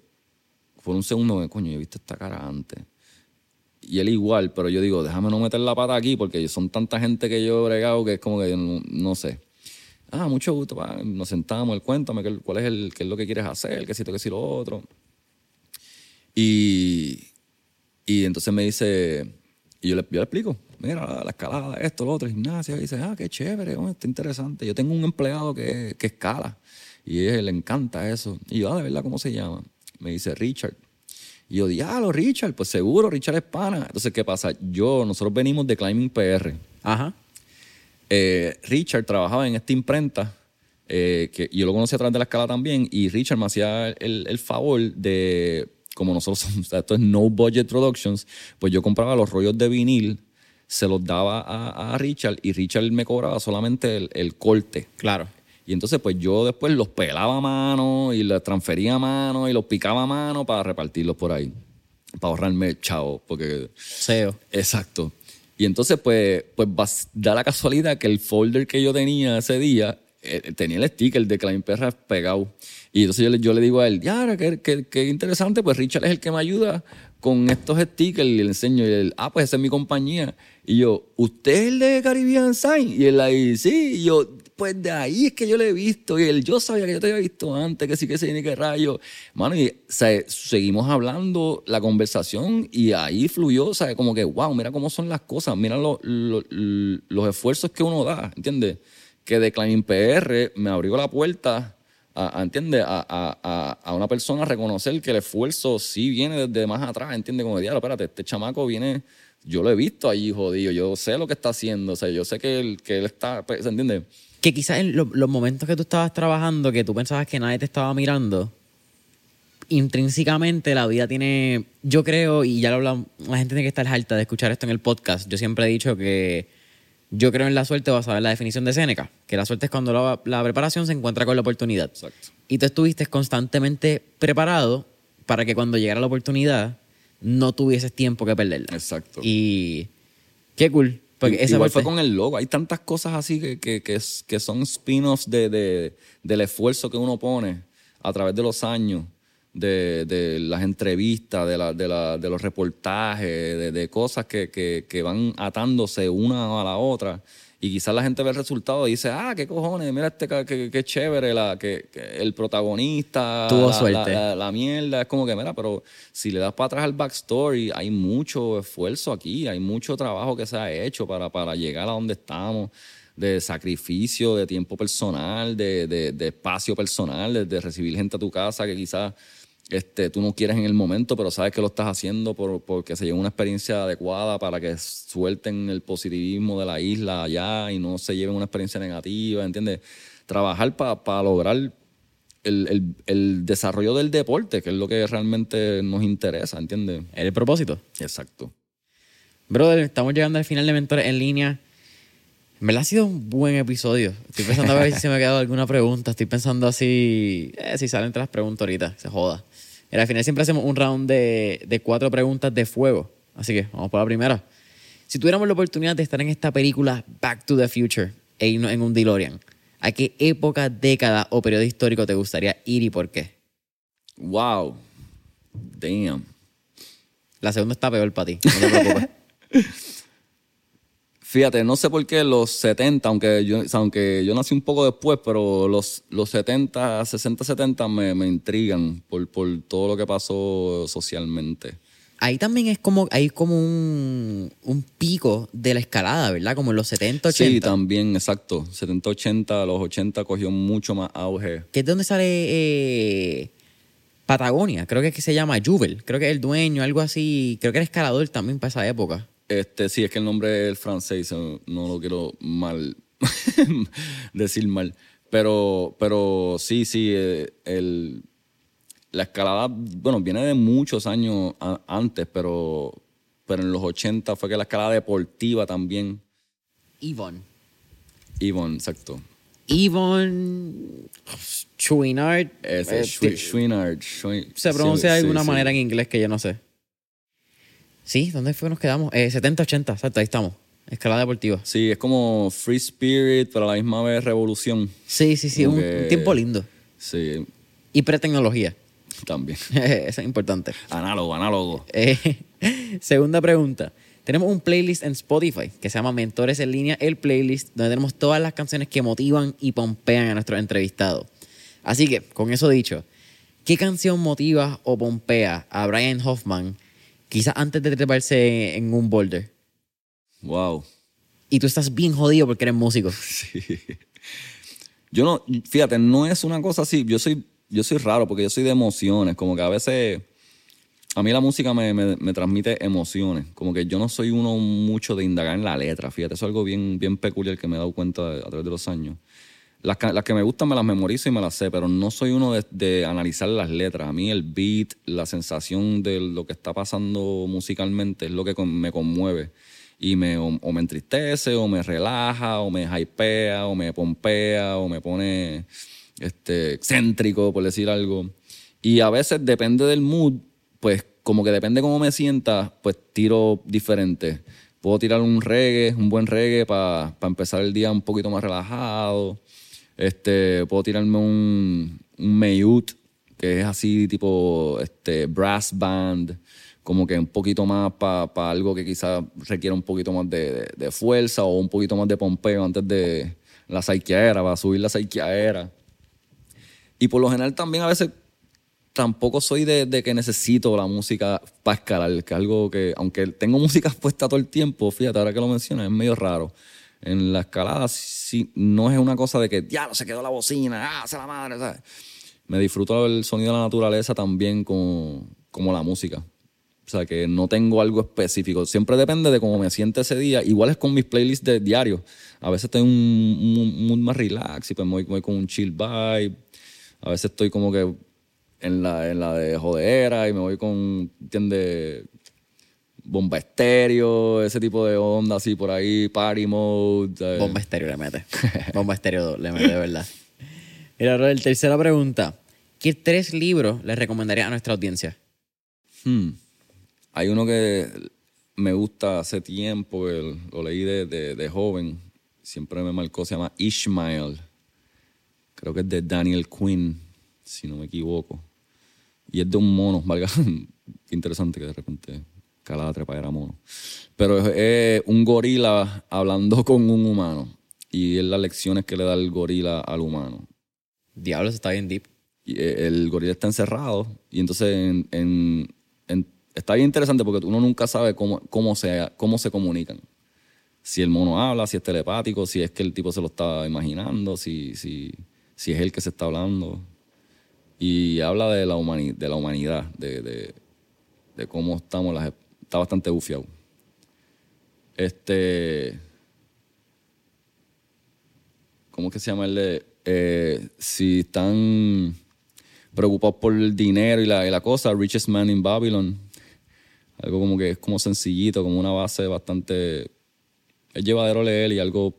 por un segundo, coño, yo he visto esta cara antes. Y él igual, pero yo digo, déjame no meter la pata aquí porque son tanta gente que yo he bregado que es como que no sé ah, mucho gusto, nos sentamos, él cuéntame cuál es, el, qué es lo que quieres hacer, qué esto, qué es lo otro. Y, y entonces me dice, y yo le, yo le explico, mira, la, escalada, esto, lo otro, gimnasia, y dice, ah, qué chévere, está interesante. Yo tengo un empleado que, que escala. Y él le encanta eso. Y yo, ah, de verdad, ¿cómo se llama? Me dice Richard. Y yo, diablo, Richard, pues seguro, Richard es pana. Entonces, ¿qué pasa? Yo, nosotros venimos de Climbing PR. Ajá. Eh, Richard trabajaba en esta imprenta, eh, que yo lo conocí a través de la escala también, y Richard me hacía el, el favor de, como nosotros somos, esto es no budget productions, pues yo compraba los rollos de vinil, se los daba a, a Richard y Richard me cobraba solamente el, el corte. Claro. Y entonces, pues yo después los pelaba a mano y los transfería a mano y los picaba a mano para repartirlos por ahí. Para ahorrarme el chavo, porque. SEO. Exacto. Y entonces, pues, pues da la casualidad que el folder que yo tenía ese día eh, tenía el sticker de Klein Perra pegado. Y entonces yo le, yo le digo a él, ya, qué, qué- qué interesante, pues Richard es el que me ayuda con estos stickers y le enseño. Y él, ah, pues esa es mi compañía. Y yo, ¿usted es el de Caribbean Sign? Y él ahí, sí. Y yo, pues de ahí es que yo lo he visto. Y él, yo sabía que yo te había visto antes, que sí, que sí, ni qué rayo. Mano, y sea, seguimos hablando la conversación y ahí fluyó, sea, como que, wow, mira cómo son las cosas, mira lo- lo- lo- los esfuerzos que uno da, ¿entiendes? Que de Climbing PR me abrió la puerta, a, a, ¿entiendes? A, a- a- una persona a reconocer que el esfuerzo sí viene desde más atrás, ¿entiendes? Como, diablo, espérate, este chamaco viene, yo lo he visto allí jodido, yo sé lo que está haciendo, o sea, yo sé que él, que él está, pues, ¿entiendes? Que quizás en lo- los momentos que tú estabas trabajando, que tú pensabas que nadie te estaba mirando, intrínsecamente la vida tiene, yo creo, y ya lo hablamos, la gente tiene que estar harta de escuchar esto en el podcast. Yo siempre he dicho que yo creo en la suerte basada en la definición de Seneca, que la suerte es cuando la, la preparación se encuentra con la oportunidad. Exacto. Y tú estuviste constantemente preparado para que cuando llegara la oportunidad no tuvieses tiempo que perderla. Exacto. Y qué cool. Porque esa Igual parte- fue con el logo. Hay tantas cosas así que, que, que, que son spin-offs de, de- del esfuerzo que uno pone a través de los años, de, de las entrevistas, de, la, de, la- de los reportajes, de, de cosas que, que, que van atándose una a la otra. Y quizás la gente ve el resultado y dice, ah, qué cojones, mira este, qué, qué chévere, la, que, que el protagonista, Tuvo la- suerte. la- la- la mierda. Es como que, mira, pero si le das para atrás al backstory, hay mucho esfuerzo aquí, hay mucho trabajo que se ha hecho para, para llegar a donde estamos, de sacrificio, de tiempo personal, de, de- de espacio personal, de, de recibir gente a tu casa que quizás este, tú no quieres en el momento, pero sabes que lo estás haciendo por, porque se lleve una experiencia adecuada para que suelten el positivismo de la isla allá y no se lleven una experiencia negativa, ¿entiendes? Trabajar para lograr el, el- el desarrollo del deporte, que es lo que realmente nos interesa, ¿entiendes? el propósito. Exacto. Brother, estamos llegando al final de Mentores en línea. En verdad ha sido un buen episodio. Estoy pensando a ver si se me ha quedado alguna pregunta. Estoy pensando así, eh, si salen las preguntas ahorita, se joda. Pero al final siempre hacemos un round de, de cuatro preguntas de fuego. Así que vamos por la primera. Si tuviéramos la oportunidad de estar en esta película Back to the Future e irnos en un DeLorean, ¿a qué época, década o periodo histórico te gustaría ir y por qué? Wow. Damn. La segunda está peor para ti, no te preocupes. Fíjate, no sé por qué los 70, aunque yo, o sea, aunque yo nací un poco después, pero los, los 70, 60, 70 me, me intrigan por, por todo lo que pasó socialmente. Ahí también es como, hay como un, un pico de la escalada, ¿verdad? Como en los 70, 80. Sí, también, exacto. 70, 80, los 80 cogió mucho más auge. que es donde sale eh, Patagonia, creo que es que se llama Jubel, creo que es el dueño, algo así, creo que era escalador también para esa época. Este, sí, es que el nombre es francés, no lo quiero mal decir mal. Pero, pero sí, sí, eh, el, la escalada, bueno, viene de muchos años a- antes, pero, pero en los 80 fue que la escalada deportiva también. Yvonne. Ivonne, exacto. Yvonne Chouinard. Ese, eh, se sí, pronuncia de alguna sí. manera en inglés que yo no sé. Sí, ¿dónde fue que nos quedamos? Eh, 70-80, exacto, ahí estamos. Escalada deportiva. Sí, es como Free Spirit, pero a la misma vez revolución. Sí, sí, sí, un, Como que- un tiempo lindo. Sí, Y pre-tecnología. también. Eso es importante. Análogo, análogo. Eh, segunda pregunta. Tenemos un playlist en Spotify que se llama Mentores en línea, el playlist, donde tenemos todas las canciones que motivan y pompean a nuestros entrevistados. Así que, con eso dicho, ¿qué canción motiva o pompea a Brian Hoffman quizás antes de treparse en un boulder? Wow. Y tú estás bien jodido porque eres músico. Sí. Yo no, fíjate, no es una cosa así. Yo soy, yo soy raro porque yo soy de emociones. Como que a veces a mí la música me, me, transmite emociones. Como que yo no soy uno mucho de indagar en la letra. Fíjate, eso es algo bien, bien peculiar que me he dado cuenta a través de los años. Las, las, que me gustan me las memorizo y me las sé, pero no soy uno de, analizar las letras. A mí el beat, la sensación de lo que está pasando musicalmente es lo que me conmueve. Y me, o, me entristece, o me relaja, o me hypea, o me pompea, o me pone este, excéntrico, por decir algo. Y a veces depende del mood pues como que depende cómo me sienta, pues tiro diferente. Puedo tirar un reggae, un buen reggae para empezar el día un poquito más relajado. Este, puedo tirarme un, un que es así tipo este, brass band, como que un poquito más para algo que quizás requiera un poquito más de, fuerza o un poquito más de pompeo antes de la saiquiaera, para subir la saiquiaera. Y por lo general también a veces tampoco soy de, que necesito la música para escalar, que es algo que, aunque tengo música puesta todo el tiempo, fíjate, ahora que lo mencionas, es medio raro. En la escalada sí, no es una cosa de que, ya, se quedó la bocina, ah, se la madre, ¿sabes? Me disfruto el sonido de la naturaleza también como, como la música. O sea, que no tengo algo específico. Siempre depende de cómo me siente ese día. Igual es con mis playlists de diario. A veces estoy un mood más relax y pues voy, voy con un chill vibe. A veces estoy como que en la, en la de jodera y me voy con, ¿entiendes? Bomba estéreo, ese tipo de onda así por ahí, party mode. Bomba estéreo le mete. Bomba estéreo le mete, de verdad. Mira, Robert, tercera pregunta. ¿Qué tres libros le recomendaría a nuestra audiencia? Hmm. Hay uno que me gusta hace tiempo, lo leí de, de, joven, siempre me marcó, se llama Ishmael. Creo que es de Daniel Quinn, si no me equivoco. Y es de un mono, valga, interesante que de repente cada trepa mono. Pero es, un gorila hablando con un humano. Y es las lecciones que le da el gorila al humano. Diablos, está bien deep. Y eh, el gorila está encerrado. Y entonces está bien interesante porque uno nunca sabe cómo, cómo, se, cómo se comunican. Si el mono habla, si es telepático, si es que el tipo se lo está imaginando, si, si, si es él que se está hablando y habla de la, de la humanidad, de, cómo estamos, las, está bastante bufiado. Este, ¿cómo es que se llama el de, eh, si están preocupados por el dinero y la, y la cosa, Richest Man in Babylon, algo como que es como sencillito, como una base bastante, es llevadero leer y algo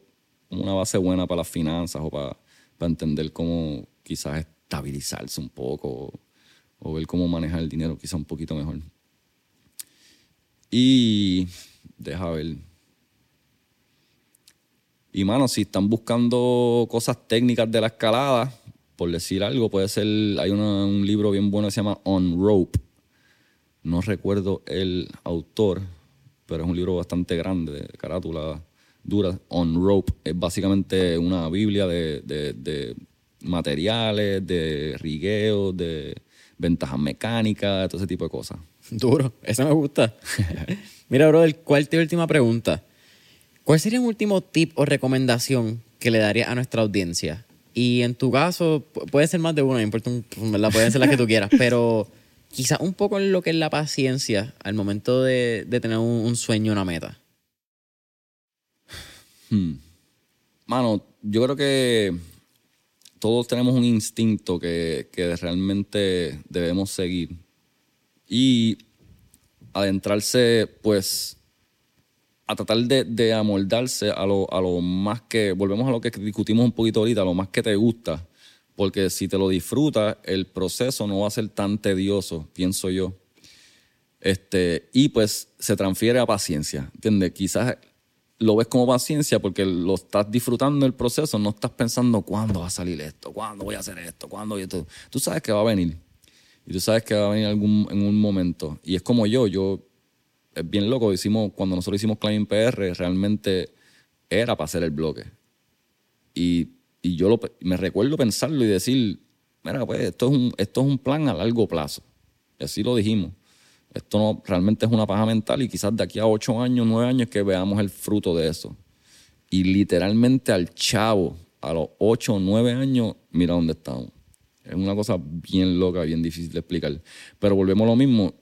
una base buena para las finanzas o para, para entender cómo quizás estabilizarse un poco o, ver cómo manejar el dinero quizá un poquito mejor. Y deja ver. Y mano, si están buscando cosas técnicas de la escalada, por decir algo, puede ser, hay un libro bien bueno que se llama On Rope. No recuerdo el autor, pero es un libro bastante grande, de carátula dura. On Rope es básicamente una Biblia de, de materiales, de rigueo, de ventajas mecánicas, todo ese tipo de cosas. Duro, eso me gusta. Mira, brother, ¿cuál tu última pregunta? ¿Cuál sería un último tip o recomendación que le daría a nuestra audiencia? Y en tu caso, puede ser más de uno, no importa, la pueden ser las que tú quieras, pero quizás un poco en lo que es la paciencia al momento de, tener un, sueño, una meta. Hmm. Mano, yo creo que todos tenemos un instinto que, realmente debemos seguir. Y adentrarse, pues, a tratar de, amoldarse a lo, a lo más que, volvemos a lo que discutimos un poquito ahorita, a lo más que te gusta. Porque si te lo disfrutas, el proceso no va a ser tan tedioso, pienso yo. Este, y pues se transfiere a paciencia, ¿entiendes? Quizás lo ves como paciencia porque lo estás disfrutando el proceso, no estás pensando cuándo va a salir esto, cuándo voy a hacer esto, cuándo a esto. Tú sabes que va a venir. Y tú sabes que va a venir algún, en un momento. Y es como yo, yo, es bien loco, hicimos, cuando nosotros hicimos Climbing PR, realmente era para hacer el bloque. Y, y yo me recuerdo pensarlo y decir, mira, pues esto es, un, esto es un plan a largo plazo. Y así lo dijimos esto no, realmente es una paja mental y quizás de aquí a ocho años, nueve años que veamos el fruto de eso. Y literalmente al chavo, a los 8 o 9 años, mira dónde estamos. Es una cosa bien loca, bien difícil de explicar. Pero volvemos a lo mismo,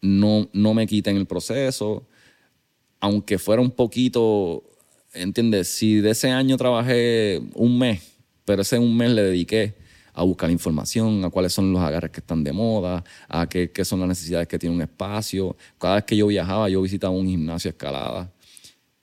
no, no me quiten el proceso, aunque fuera un poquito, ¿entiendes? Si de ese año trabajé un mes, pero ese un mes le dediqué a buscar información, a cuáles son los agarres que están de moda, a qué, qué son las necesidades que tiene un espacio. Cada vez que yo viajaba, yo visitaba un gimnasio escalada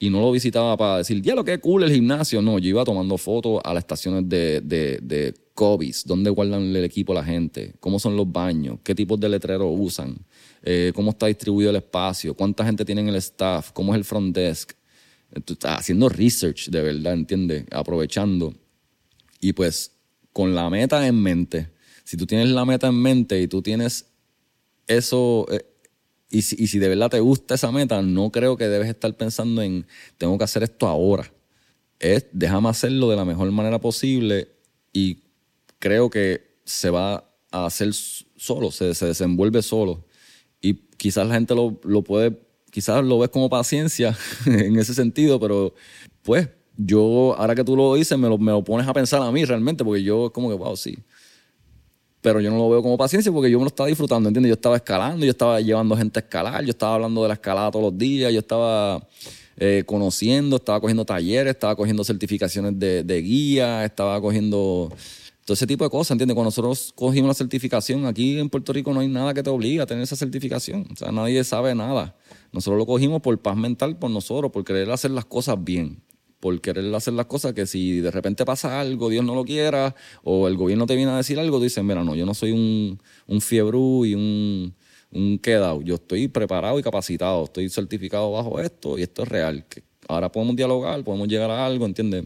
y no lo visitaba para decir, ya lo que cool el gimnasio. No, yo iba tomando fotos a las estaciones de, de, de COVID, dónde guardan el equipo la gente, cómo son los baños, qué tipos de letreros usan, eh, cómo está distribuido el espacio, cuánta gente tiene en el staff, cómo es el front desk. estás haciendo research de verdad, ¿entiendes? Aprovechando. Y pues con la meta en mente, si tú tienes la meta en mente y tú tienes eso, eh, y si, de verdad te gusta esa meta, no creo que debes estar pensando en, tengo que hacer esto ahora. Es, déjame hacerlo de la mejor manera posible y creo que se va a hacer solo, se, desenvuelve solo. Y quizás la gente lo, puede, quizás lo ves como paciencia en ese sentido, pero pues yo, ahora que tú lo dices, me lo, me lo pones a pensar a mí realmente, porque yo como que, wow, sí pero yo no lo veo como paciencia porque yo me lo estaba disfrutando, ¿entiendes? Yo estaba escalando, yo estaba llevando gente a escalar, yo estaba hablando de la escalada todos los días, yo estaba eh, conociendo, estaba cogiendo talleres, estaba cogiendo certificaciones de, de, guía, estaba cogiendo todo ese tipo de cosas, ¿entiendes? Cuando nosotros cogimos la certificación, aquí en Puerto Rico no hay nada que te obligue a tener esa certificación, o sea, nadie sabe nada. Nosotros lo cogimos por paz mental, por nosotros, por querer hacer las cosas bien por querer hacer las cosas que si de repente pasa algo, Dios no lo quiera, o el gobierno te viene a decir algo, dicen, mira, no, yo no soy un, un fiebrú y un, un quedado, yo estoy preparado y capacitado, estoy certificado bajo esto y esto es real. Que ahora podemos dialogar, podemos llegar a algo, ¿entiendes?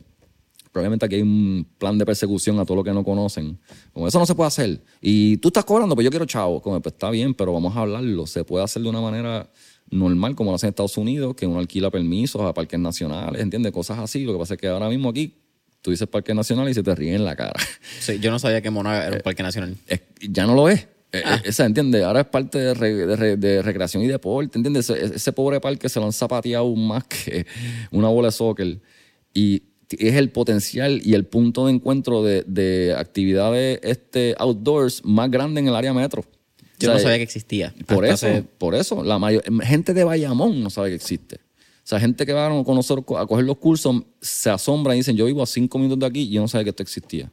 Probablemente aquí hay un plan de persecución a todo lo que no conocen. Como eso no se puede hacer. Y tú estás cobrando, pues yo quiero chavo. Como, pues está bien, pero vamos a hablarlo. Se puede hacer de una manera normal, como lo hacen en Estados Unidos, que uno alquila permisos a parques nacionales, ¿entiendes? Cosas así. Lo que pasa es que ahora mismo aquí tú dices parque nacional y se te ríe en la cara. Sí, yo no sabía que Monaga era un parque nacional. ya no lo es. Eh, ah. Esa, ¿entiendes? Ahora es parte de, recreación y deporte, ¿entiendes? Ese, pobre parque se lo han zapateado más que una bola de soccer. Y es el potencial y el punto de encuentro de, actividades este, outdoors más grande en el área metro. Yo no sabía que existía. Por eso, por eso. La mayor, gente de Bayamón no sabe que existe. O sea, gente que va con nosotros a coger los cursos se asombra y dicen, yo vivo a cinco minutos de aquí y yo no sabía que esto existía.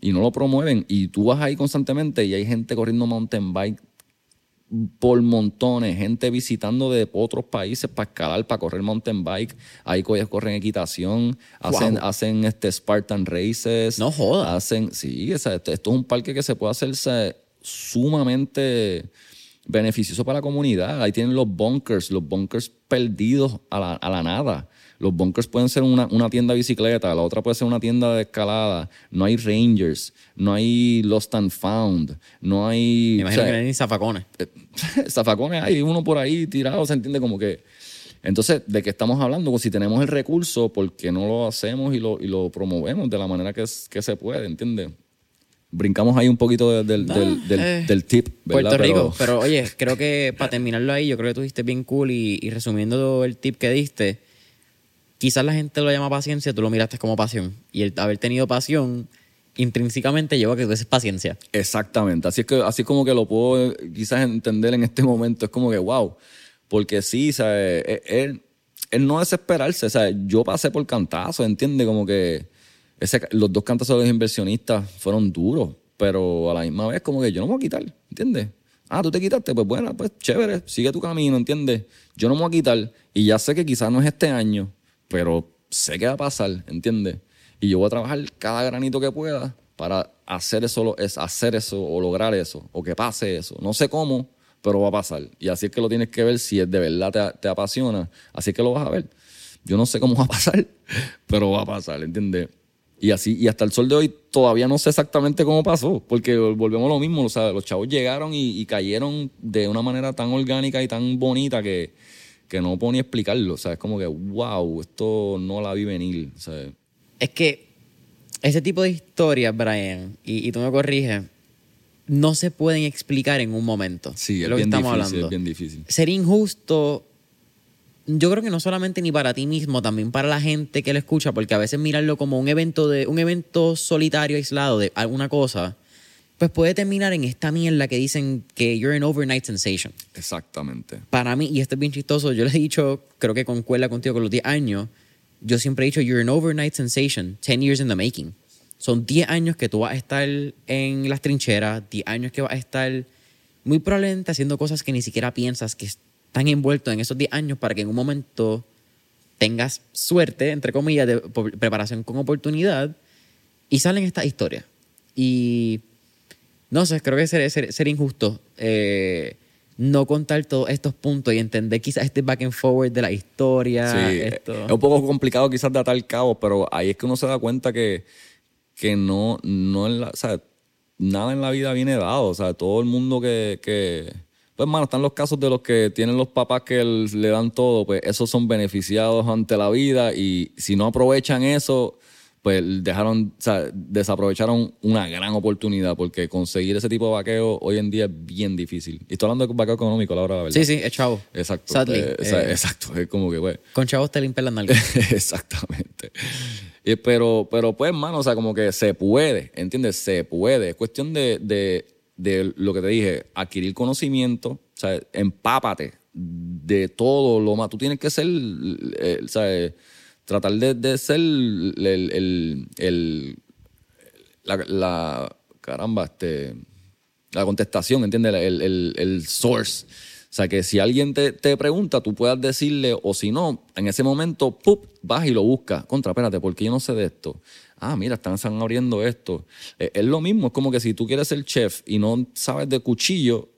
Y no lo promueven. Y tú vas ahí constantemente y hay gente corriendo mountain bike por montones, gente visitando de otros países para escalar, para correr mountain bike. Ahí corren equitación, hacen, hacen este Spartan Races. No joda. Hacen, sí, esto, esto, es un parque que se puede hacerse sumamente beneficioso para la comunidad. Ahí tienen los bunkers, los bunkers perdidos a la, a la nada. Los bunkers pueden ser una, una, tienda de bicicleta, la otra puede ser una tienda de escalada. No hay rangers, no hay lost and found, no hay... Me imagino que no hay ni zafacones. Eh, zafacones hay uno por ahí tirado, se entiende como que... Entonces, ¿de qué estamos hablando? Pues si tenemos el recurso, ¿por qué no lo hacemos y lo, y lo promovemos de la manera que, que se puede, ¿entiendes? brincamos ahí un poquito del, del, eh, del, tip. Puerto Rico, pero... oye, creo que para terminarlo ahí, yo creo que tú diste bien cool y, y, resumiendo el tip que diste, quizás la gente lo llama paciencia, tú lo miraste como pasión. Y el haber tenido pasión intrínsecamente lleva a que tú es paciencia. Exactamente, así es, que, así como que lo puedo quizás entender en este momento, es como que wow, porque sí, ¿sabes? Él, él no desesperarse, o sea, yo pasé por cantazo, ¿entiendes? Como que los dos cantazos de los inversionistas fueron duros, pero a la misma vez como que yo no me voy a quitar, ¿entiendes? Ah, tú te quitaste, pues bueno, pues chévere, sigue tu camino, ¿entiendes? Yo no me voy a quitar y ya sé que quizás no es este año, pero sé que va a pasar, ¿entiendes? Y yo voy a trabajar cada granito que pueda para hacer eso, hacer eso o lograr eso, o que pase eso. No sé cómo, pero va a pasar. Y así es que lo tienes que ver si es de verdad te, te apasiona. Así es que lo vas a ver. Yo no sé cómo va a pasar, pero va a pasar, ¿entiendes? Y así, y hasta el sol de hoy todavía no sé exactamente cómo pasó, porque volvemos a lo mismo, los chavos llegaron y, cayeron de una manera tan orgánica y tan bonita que, que no puedo ni explicarlo. O sea, es como que, wow, esto no la vi venir. Es que ese tipo de historias, Brian, y, tú me corriges, no se pueden explicar en un momento. Sí, es, lo que estamos hablando. es bien difícil. Ser injusto yo creo que no solamente ni para ti mismo, también para la gente que lo escucha, porque a veces mirarlo como un evento de un evento solitario aislado de alguna cosa, pues puede terminar en esta mierda que dicen que you're an overnight sensation. Exactamente. Para mí, y esto es bien chistoso, yo les he dicho, creo que concuerda contigo con los 10 años, yo siempre he dicho you're an overnight sensation, 10 years in the making. Son 10 años que tú vas a estar en las trincheras, 10 años que vas a estar muy probablemente haciendo cosas que ni siquiera piensas que están envueltos en esos 10 años para que en un momento tengas suerte, entre comillas, de preparación con oportunidad y salen estas historias. Y no sé, creo que sería, ser- injusto eh, no contar todos estos puntos y entender quizás este back and forward de la historia. Sí, esto. es un poco complicado quizás de atar cabos, pero ahí es que uno se da cuenta que, que no, no en la, o sea, nada en la vida viene dado. O sea, todo el mundo que, que pues hermano, están los casos de los que tienen los papás que le dan todo, pues esos son beneficiados ante la vida y si no aprovechan eso, pues dejaron, o sea, desaprovecharon una gran oportunidad porque conseguir ese tipo de vaqueo hoy en día es bien difícil. Y estoy hablando de vaqueo económico, la verdad. Sí, sí, es chavo. Exacto. Sadly, eh, eh, exacto. Es como que, güey. Con chavos te limpian las nalgas. Exactamente. Y, pero, pero pues, mano, o sea, como que se puede, ¿entiendes? Se puede. Es cuestión de, de, de lo que te dije, adquirir conocimiento, o sea, empápate de todo lo más. Tú tienes que ser, eh, ¿sabes? Tratar de, de ser el, el, el- la, caramba, este, la contestación, ¿entiendes? El, source. O sea, que si alguien te, te pregunta, tú puedas decirle, o si no, en ese momento, ¡pup! vas y lo buscas. Contra, espérate, porque yo no sé de esto. Ah, mira, están, están abriendo esto. Eh, es lo mismo, es como que si tú quieres ser chef y no sabes de cuchillo,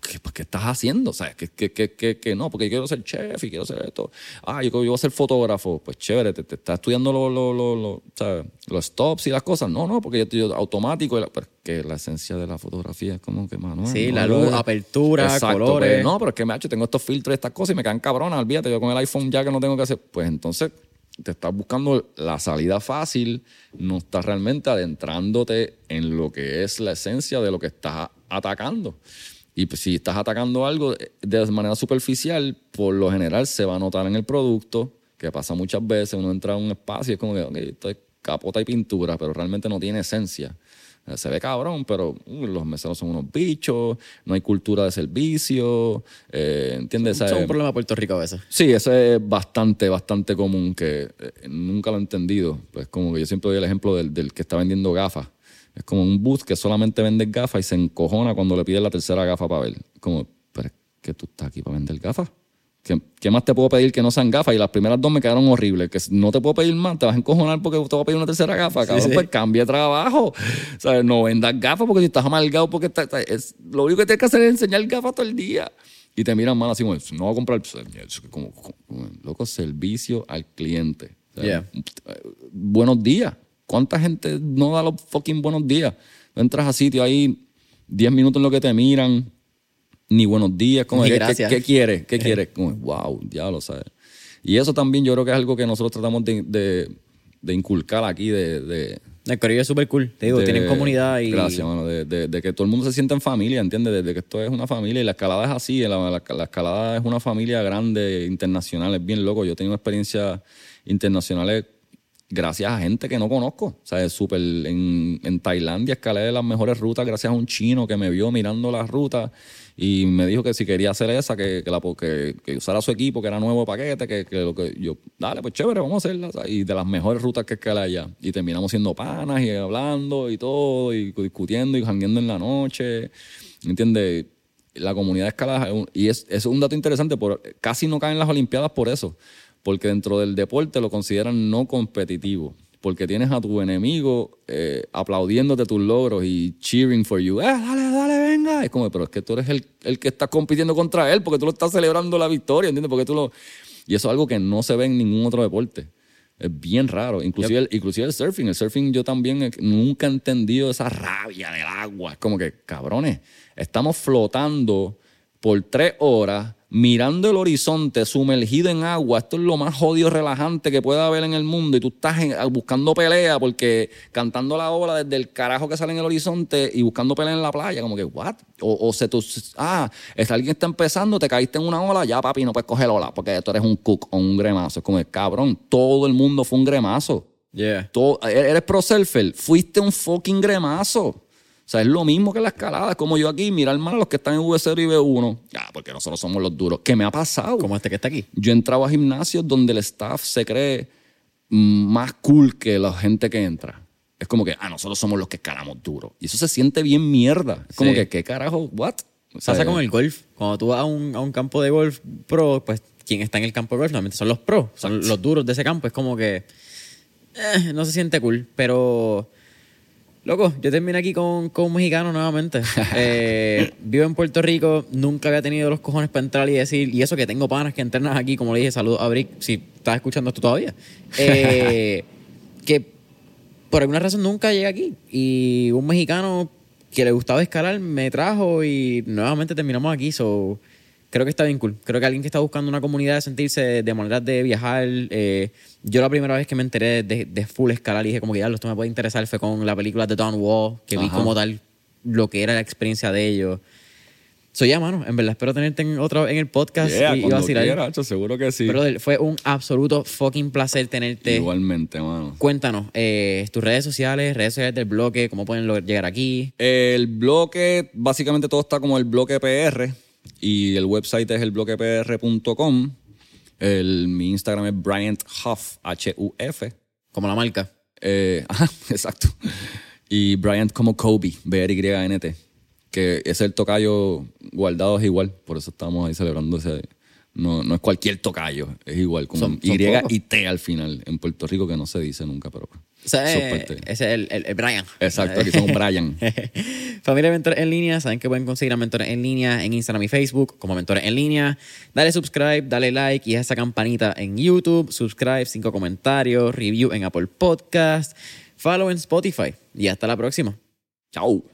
¿qué, ¿qué estás haciendo? ¿Sabes? Que, que, que, que, que no, porque yo quiero ser chef y quiero ser esto. Ah, yo, yo voy a ser fotógrafo. Pues chévere, te, te estás estudiando lo- lo- lo- ¿sabes? los stops y las cosas. No, no, porque yo estoy automático. y la- esencia de la fotografía es como que, mano. Sí, no, la luz, no. apertura, Exacto, colores. pues, no, pero es que me ha hecho, tengo estos filtros y estas cosas y me quedan cabronas. Olvídate, yo con el iPhone ya que no tengo que hacer. Pues entonces te estás buscando la salida fácil, no estás realmente adentrándote en lo que es la esencia de lo que estás atacando. Y pues, si estás atacando algo de manera superficial, por lo general se va a notar en el producto, que pasa muchas veces, uno entra a un espacio y es como que, esto es capota y pintura, pero realmente no tiene esencia. Eh, Se ve cabrón, pero uh, los meseros son unos bichos, no hay cultura de servicio, eh, ¿entiendes? Eso es un problema de Puerto Rico a veces. Sí, eso es bastante, bastante común que eh, nunca lo he entendido. Pues como que yo siempre doy el ejemplo del, del que está vendiendo gafas. Es como un booth que solamente vende gafas y se encojona cuando le pide la tercera gafa para ver. Como, pero es que tú estás aquí para vender gafas. ¿Qué, qué más te puedo pedir que no sean gafas? Y las primeras dos me quedaron horribles. Que no te puedo pedir más, te vas a encojonar porque te voy a pedir una tercera gafa. Cabrón, sí. pues cambia de trabajo. O sea, no vendas gafas porque si estás amargado porque está- está- es, lo único que tienes que hacer es enseñar gafas todo el día. Y te miran mal así como, no voy a comprar. Como, como- como, loco, servicio al cliente. O sea, Yeah. eh, Buenos días. ¿Cuánta gente no da los fucking buenos días? Tú entras a sitio ahí 10 minutos en lo que te miran, ni buenos días, como ¿qué, gracias. qué, qué quieres? ¿Qué quieres? Como, wow, ya lo sabes. Y eso también yo creo que es algo que nosotros tratamos de, de- de inculcar aquí, de, de, El corillo es súper cool. Te digo, de- tienen comunidad y. Gracias, mano. De, que todo el mundo se sienta en familia, ¿entiendes? De, que esto es una familia y la escalada es así. La, la- la escalada es una familia grande, internacional, es bien loco. Yo he tenido experiencias internacionales gracias a gente que no conozco. O sea, súper. En, en Tailandia escalé las mejores rutas gracias a un chino que me vio mirando las rutas y me dijo que si quería hacer esa, que, que, la, usara su equipo, que era nuevo paquete, que, que lo que yo, dale, pues chévere, vamos a hacerla. Y de las mejores rutas que escalé allá. Y terminamos siendo panas y hablando y todo, y discutiendo y jangueando en la noche. ¿Entiendes? La comunidad de escalada, y es, es un dato interesante, por, casi no caen las Olimpiadas por eso, porque dentro del deporte lo consideran no competitivo, porque tienes a tu enemigo eh, aplaudiéndote tus logros y cheering for you. ¡Eh, dale, dale, venga! Es como, pero es que tú eres el, el que está compitiendo contra él, porque tú lo estás celebrando la victoria, ¿entiendes? Porque tú lo... Y eso es algo que no se ve en ningún otro deporte. Es bien raro. Inclusive, el, inclusive el surfing. El surfing yo también nunca he entendido esa rabia del agua. Es como que, cabrones, estamos flotando por tres horas mirando el horizonte, sumergido en agua. Esto es lo más jodido relajante que pueda haber en el mundo. Y tú estás en- buscando pelea porque cantando la ola desde el carajo que sale en el horizonte y buscando pelea en la playa. Como que, ¿what? O, o se tú, ah, es, alguien está empezando, te caíste en una ola, ya papi, no puedes coger ola porque tú eres un cook o un gremazo. Es como, cabrón, todo el mundo fue un gremazo. Yeah. Todo- eres pro surfer, fuiste un fucking gremazo. O sea, es lo mismo que la escalada. Es como yo aquí, mirar mal a los que están en V0 y V1. Ya, porque nosotros somos los duros. ¿Qué me ha pasado? Como este que está aquí. Yo he entrado a gimnasios donde el staff se cree más cool que la gente que entra. Es como que, ah, nosotros somos los que escalamos duro. Y eso se siente bien mierda. Es como Sí. que, ¿qué carajo? ¿What? O sea, Pasa con el golf. Cuando tú vas a un, a un campo de golf pro, pues quien está en el campo de golf normalmente son los pros, son los duros de ese campo. Es como que eh, no se siente cool. Pero, loco, yo terminé aquí con, con un mexicano nuevamente. Eh, vivo en Puerto Rico, nunca había tenido los cojones para entrar y decir, y eso que tengo panas que entrenan aquí, como le dije, saludos a Brick, si estás escuchando esto todavía. Eh, que por alguna razón nunca llegué aquí. Y un mexicano que le gustaba escalar me trajo y nuevamente terminamos aquí. So, creo que está bien cool. Creo que alguien que está buscando una comunidad de sentirse de manera de viajar. eh, yo la primera vez que me enteré de, de full escalar y dije como que ya esto me puede interesar fue con la película de Don Wall, que vi Ajá. como tal lo que era la experiencia de ellos. So ya, mano, en verdad espero tenerte en otro en el podcast yeah, y, vacilar. seguro que sí. Brother, fue un absoluto fucking placer tenerte. Igualmente, mano. Cuéntanos, eh, tus redes sociales, redes sociales del bloque, cómo pueden llegar aquí. El bloque, básicamente todo está como el bloque PR y el website es el bloquepr.com. El, mi Instagram es Bryant Huff, H-U-F. Como la marca. Eh, ajá, exacto. Y Bryant como Kobe, B-R-Y-N-T. Que es el tocayo guardado es igual, por eso estamos ahí celebrando ese. No, no es cualquier tocayo, es igual, como Son- son Y pocos. y T al final. En Puerto Rico que no se dice nunca, pero. Es ese es el, el, el Brian. Exacto, aquí somos Brian. Familia de Mentores en Línea, saben que pueden conseguir a Mentores en Línea en Instagram y Facebook como Mentores en Línea. Dale subscribe, dale like y esa campanita en YouTube. Subscribe, cinco comentarios, review en Apple Podcast, follow en Spotify. Y hasta la próxima. Chao.